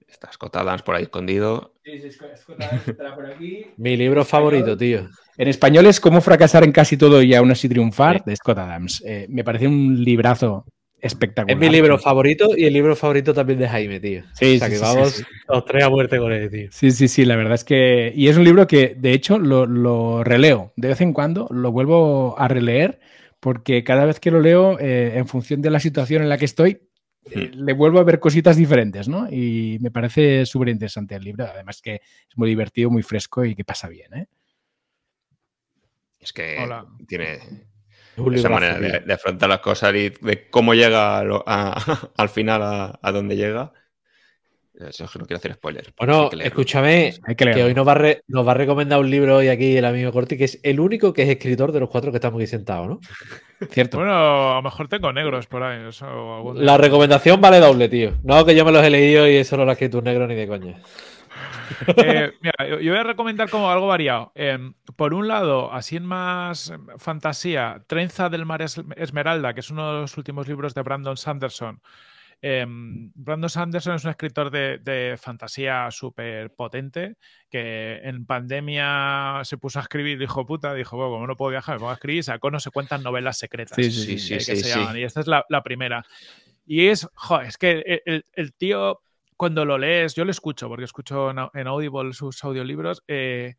Está Scott Adams por ahí escondido. Sí, sí, Scott- Scott Adams estará por aquí. [LAUGHS] Mi libro favorito, tío. En español es Cómo fracasar en casi todo y aún así triunfar, de Scott Adams. Eh, me parece un librazo espectacular. Es mi libro favorito y el libro favorito también de Jaime, tío. Sí, o sea sí, que sí, vamos sí, sí. los tres a muerte con él, tío. Sí, sí, sí, la verdad es que... Y es un libro que, de hecho, lo, lo releo. De vez en cuando lo vuelvo a releer porque cada vez que lo leo, eh, en función de la situación en la que estoy, eh, le vuelvo a ver cositas diferentes, ¿no? Y me parece súper interesante el libro. Además que es muy divertido, muy fresco y que pasa bien, ¿eh? Es que Hola. tiene Esa manera de, afrontar las cosas y de cómo llega a lo- a- [LAUGHS] al final a, a donde llega. Eso es que no quiero hacer spoilers. pero Bueno, hay que leerlo. escúchame, Hay que hoy nos va, re- nos va a recomendar un libro hoy aquí el amigo Corti, que es el único que es escritor de los cuatro que estamos aquí sentados, ¿no? [LAUGHS] Cierto. Bueno, a lo mejor tengo negros por ahí. Eso, algún día. La recomendación vale doble, tío. No, que yo me los he leído y eso no lo ha escrito un negro ni de coña. [LAUGHS] Eh, mira, yo, yo voy a recomendar como algo variado. Em, por un lado, así en más em, fantasía, Trenza del Mar Es- Esmeralda, que es uno de los últimos libros de Brandon Sanderson. Em, Brandon Sanderson es un escritor de, de fantasía súper potente que en pandemia se puso a escribir, dijo puta, dijo, bueno, como no puedo viajar, me pongo a escribir y sacó no sé cuántas novelas secretas Sí, sí, Sí, eh, que sí, se sí. llaman. Y esta es la, la primera. Y es, es que el, el- el tío, cuando lo lees, yo lo escucho, porque escucho en, au- en Audible sus audiolibros, eh,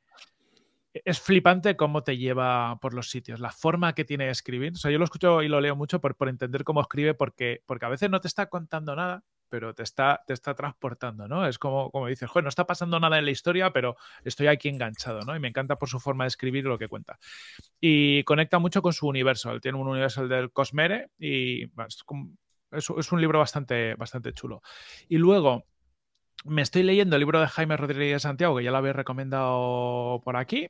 es flipante cómo te lleva por los sitios, la forma que tiene de escribir. O sea, yo lo escucho y lo leo mucho por, entender cómo escribe, porque, porque a veces no te está contando nada, pero te está, te está transportando, ¿no? Es como, como dices, joder, no está pasando nada en la historia, pero estoy aquí enganchado, ¿no? Y me encanta por su forma de escribir lo que cuenta. Y conecta mucho con su universo. Tiene un universo del Cosmere y es- es un libro bastante, bastante chulo. Y luego me estoy leyendo el libro de Jaime Rodríguez de Santiago, que ya lo habéis recomendado por aquí.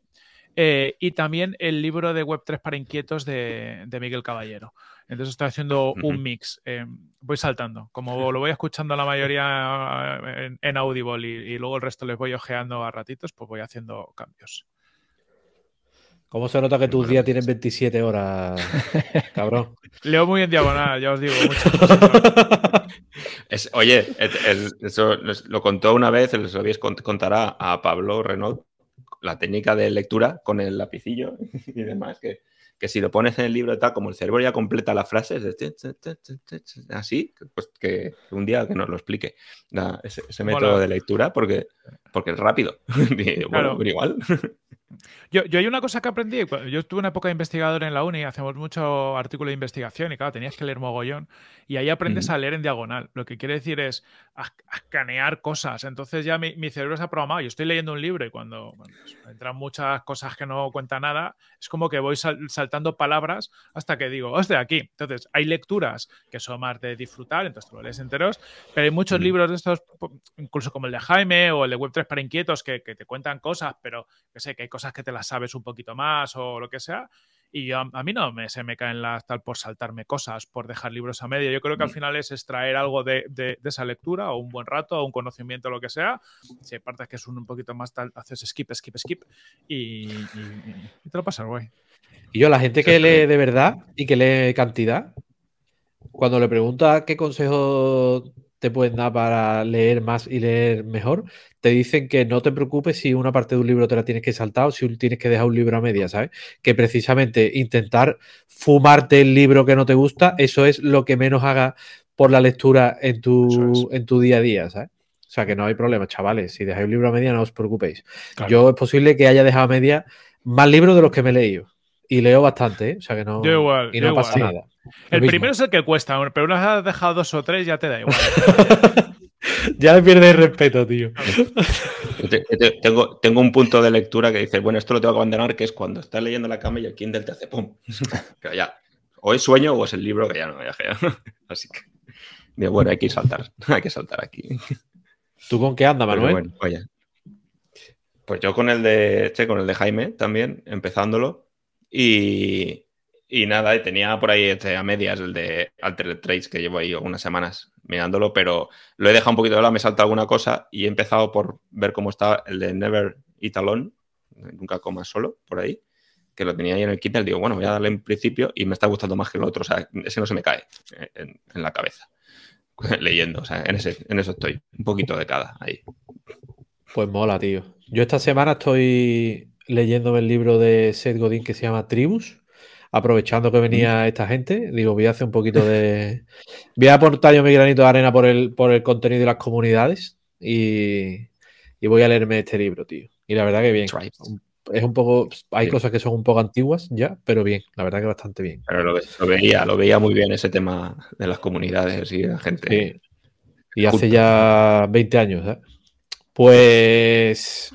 eh, y también el libro de Web3 para inquietos de, de Miguel Caballero. Entonces estoy haciendo un mix. eh, voy saltando. Como lo voy escuchando la mayoría en, en Audible y, y luego el resto les voy ojeando a ratitos, pues voy haciendo cambios. ¿Cómo se nota que tus días tienen 27 horas, [LAUGHS] cabrón? Leo muy en diagonal, ya os digo. [LAUGHS] Es- oye, el- el- eso lo contó una vez, se lo habéis cont- contará a Pablo Renault, la técnica de lectura con el lapicillo y demás, que, que si lo pones en el libro tal, como el cerebro ya completa las frases, así, pues que un día que nos lo explique ese, método de lectura, porque, porque es rápido. [LAUGHS] Bueno, Claro. pero igual. Yo, yo hay una cosa que aprendí. Yo estuve una época de investigador en la uni, hacemos mucho artículo de investigación y claro, tenías que leer mogollón. Y ahí aprendes a leer en diagonal. Lo que quiere decir es a, a escanear cosas. Entonces ya mi, mi cerebro se ha programado. Yo estoy leyendo un libro y cuando bueno, pues, entran muchas cosas que no cuenta nada, es como que voy sal- saltando palabras hasta que digo, hostia, aquí. Entonces hay lecturas que son más de disfrutar, entonces tú lo lees enteros, pero hay muchos libros de estos, incluso como el de Jaime o el de Web3 para inquietos, que, que te cuentan cosas, pero que sé que hay cosas que te las sabes un poquito más o lo que sea. Y yo- a mí no me, se me caen las tal por saltarme cosas, por dejar libros a medio. Yo creo que al Mm. final es extraer algo de, de- de esa lectura o un buen rato o un conocimiento lo que sea. Si hay partes que son un poquito más tal, haces skip, skip, skip y, y- y te lo pasas, güey. Y yo, la gente que lee de verdad y que lee cantidad, cuando le pregunta qué consejo te pueden dar para leer más y leer mejor, te dicen que no te preocupes si una parte de un libro te la tienes que saltar o si tienes que dejar un libro a media, ¿sabes? Que precisamente intentar fumarte el libro que no te gusta, eso es lo que menos haga por la lectura en tu, en tu día a día, ¿sabes? O sea que no hay problema, chavales. Si dejáis un libro a media, no os preocupéis. Claro. Yo es posible que haya dejado a media más libros de los que me he leído. Y leo bastante, ¿eh? O sea que no. Yo igual, y yo no pasa igual. nada. El mismo. primero es el que cuesta, pero una vez has dejado dos o tres ya te da igual. [LAUGHS] ya pierdes respeto, tío. Tengo, tengo un punto de lectura que dice, bueno, esto lo tengo que abandonar, que es cuando estás leyendo la cama y el Kindle te hace pum. [LAUGHS] Que ya, o es sueño o es el libro que ya no viaje. [LAUGHS] Así que, bueno, hay que saltar, hay que saltar aquí. ¿Tú con qué anda, Manuel? Bueno, oye. Pues yo con el de, con el de Jaime también, empezándolo. Y, y nada, tenía por ahí este, a medias el de Altered Trades que llevo ahí algunas semanas mirándolo, pero lo he dejado un poquito de lado, me salta alguna cosa y he empezado por ver cómo está el de Never Eat Alone, nunca comas solo, por ahí, que lo tenía ahí en el Kindle. Digo, bueno, voy a darle en principio y me está gustando más que el otro, o sea, ese no se me cae en, la cabeza [LAUGHS] leyendo, o sea, en, ese, en eso estoy, un poquito de cada ahí. Pues mola, tío. Yo esta semana estoy leyéndome el libro de Seth Godin que se llama Tribus aprovechando que venía esta gente, digo, voy a hacer un poquito de. [LAUGHS] Voy a aportar yo mi granito de arena por el, por el contenido de las comunidades y, voy a leerme este libro, tío. Y la verdad que bien. Es un poco. Hay cosas que son un poco antiguas ya, pero bien, la verdad que bastante bien. Pero lo, veía, lo veía muy bien ese tema de las comunidades y de la gente. Y hace ya 20 años, ¿eh? Pues.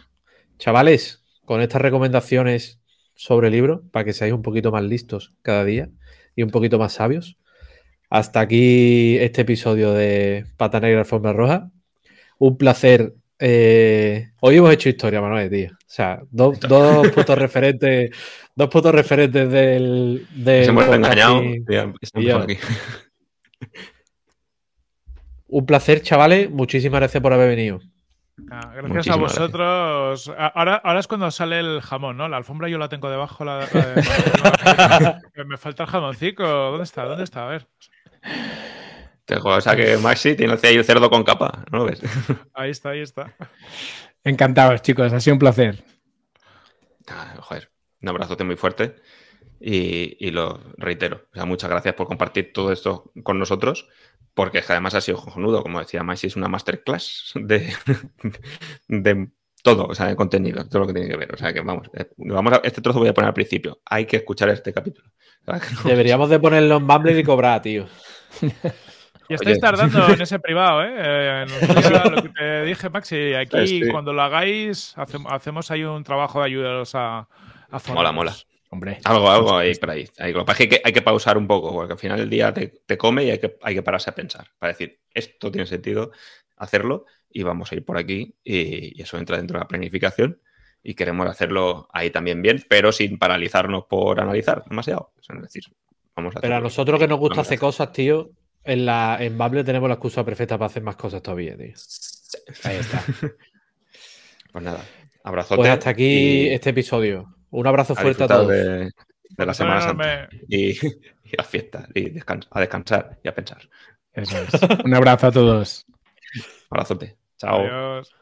Chavales, con estas recomendaciones sobre el libro para que seáis un poquito más listos cada día y un poquito más sabios. Hasta aquí este episodio de Pata Negra Alfombra Roja. Un placer. Eh, hoy hemos hecho historia, Manuel, tío. O sea, dos, dos putos referentes, dos putos referentes del. del Se hemos engañado. Un placer, chavales. Muchísimas gracias por haber venido. Ah, gracias a vosotros. Ahora, ahora es cuando sale el jamón, ¿no? La alfombra yo la tengo debajo. La, [LAUGHS] me falta el jamoncico. ¿Dónde está? ¿Dónde está? A ver. O sea que Maxi tiene el cerdo con capa, ¿no lo ves? Ahí está, ahí está. Encantados, chicos. Ha sido un placer. Ah, joder, un abrazote muy fuerte. Y, y, lo reitero. O sea, muchas gracias por compartir todo esto con nosotros porque además ha sido cojonudo, como decía Maxi, es una masterclass de, [LAUGHS] de todo, o sea, de contenido, todo lo que tiene que ver. O sea, que vamos, eh, vamos a, este trozo voy a poner al principio. Hay que escuchar este capítulo. [LAUGHS] Deberíamos de ponerlo en Bumble y cobrar, tío. Y estáis tardando en ese privado, ¿eh? eh [LAUGHS] lo que te dije, Maxi, aquí cuando lo hagáis, hacemos ahí un trabajo de ayudaros a, a Mola, mola. Hombre. Algo, algo ahí por ahí. Lo que que hay que pausar un poco, porque al final del día te, come y hay que, hay que pararse a pensar. Para decir, esto tiene sentido hacerlo y vamos a ir por aquí y, eso entra dentro de la planificación y queremos hacerlo ahí también bien, pero sin paralizarnos por analizar demasiado. Es decir, vamos a Pero a nosotros que nos gusta hacer cosas, tío, en, la, en Bable tenemos la excusa perfecta para hacer más cosas todavía, tío. Ahí está. [LAUGHS] pues nada, abrazote. Pues hasta aquí este episodio. Un abrazo fuerte a todos. De, de la Semana Santa. Y, [LAUGHS] a fiesta, y a descansar y a pensar. Eso es. [LAUGHS] Un abrazo a todos. Abrazote. Chao. Adiós.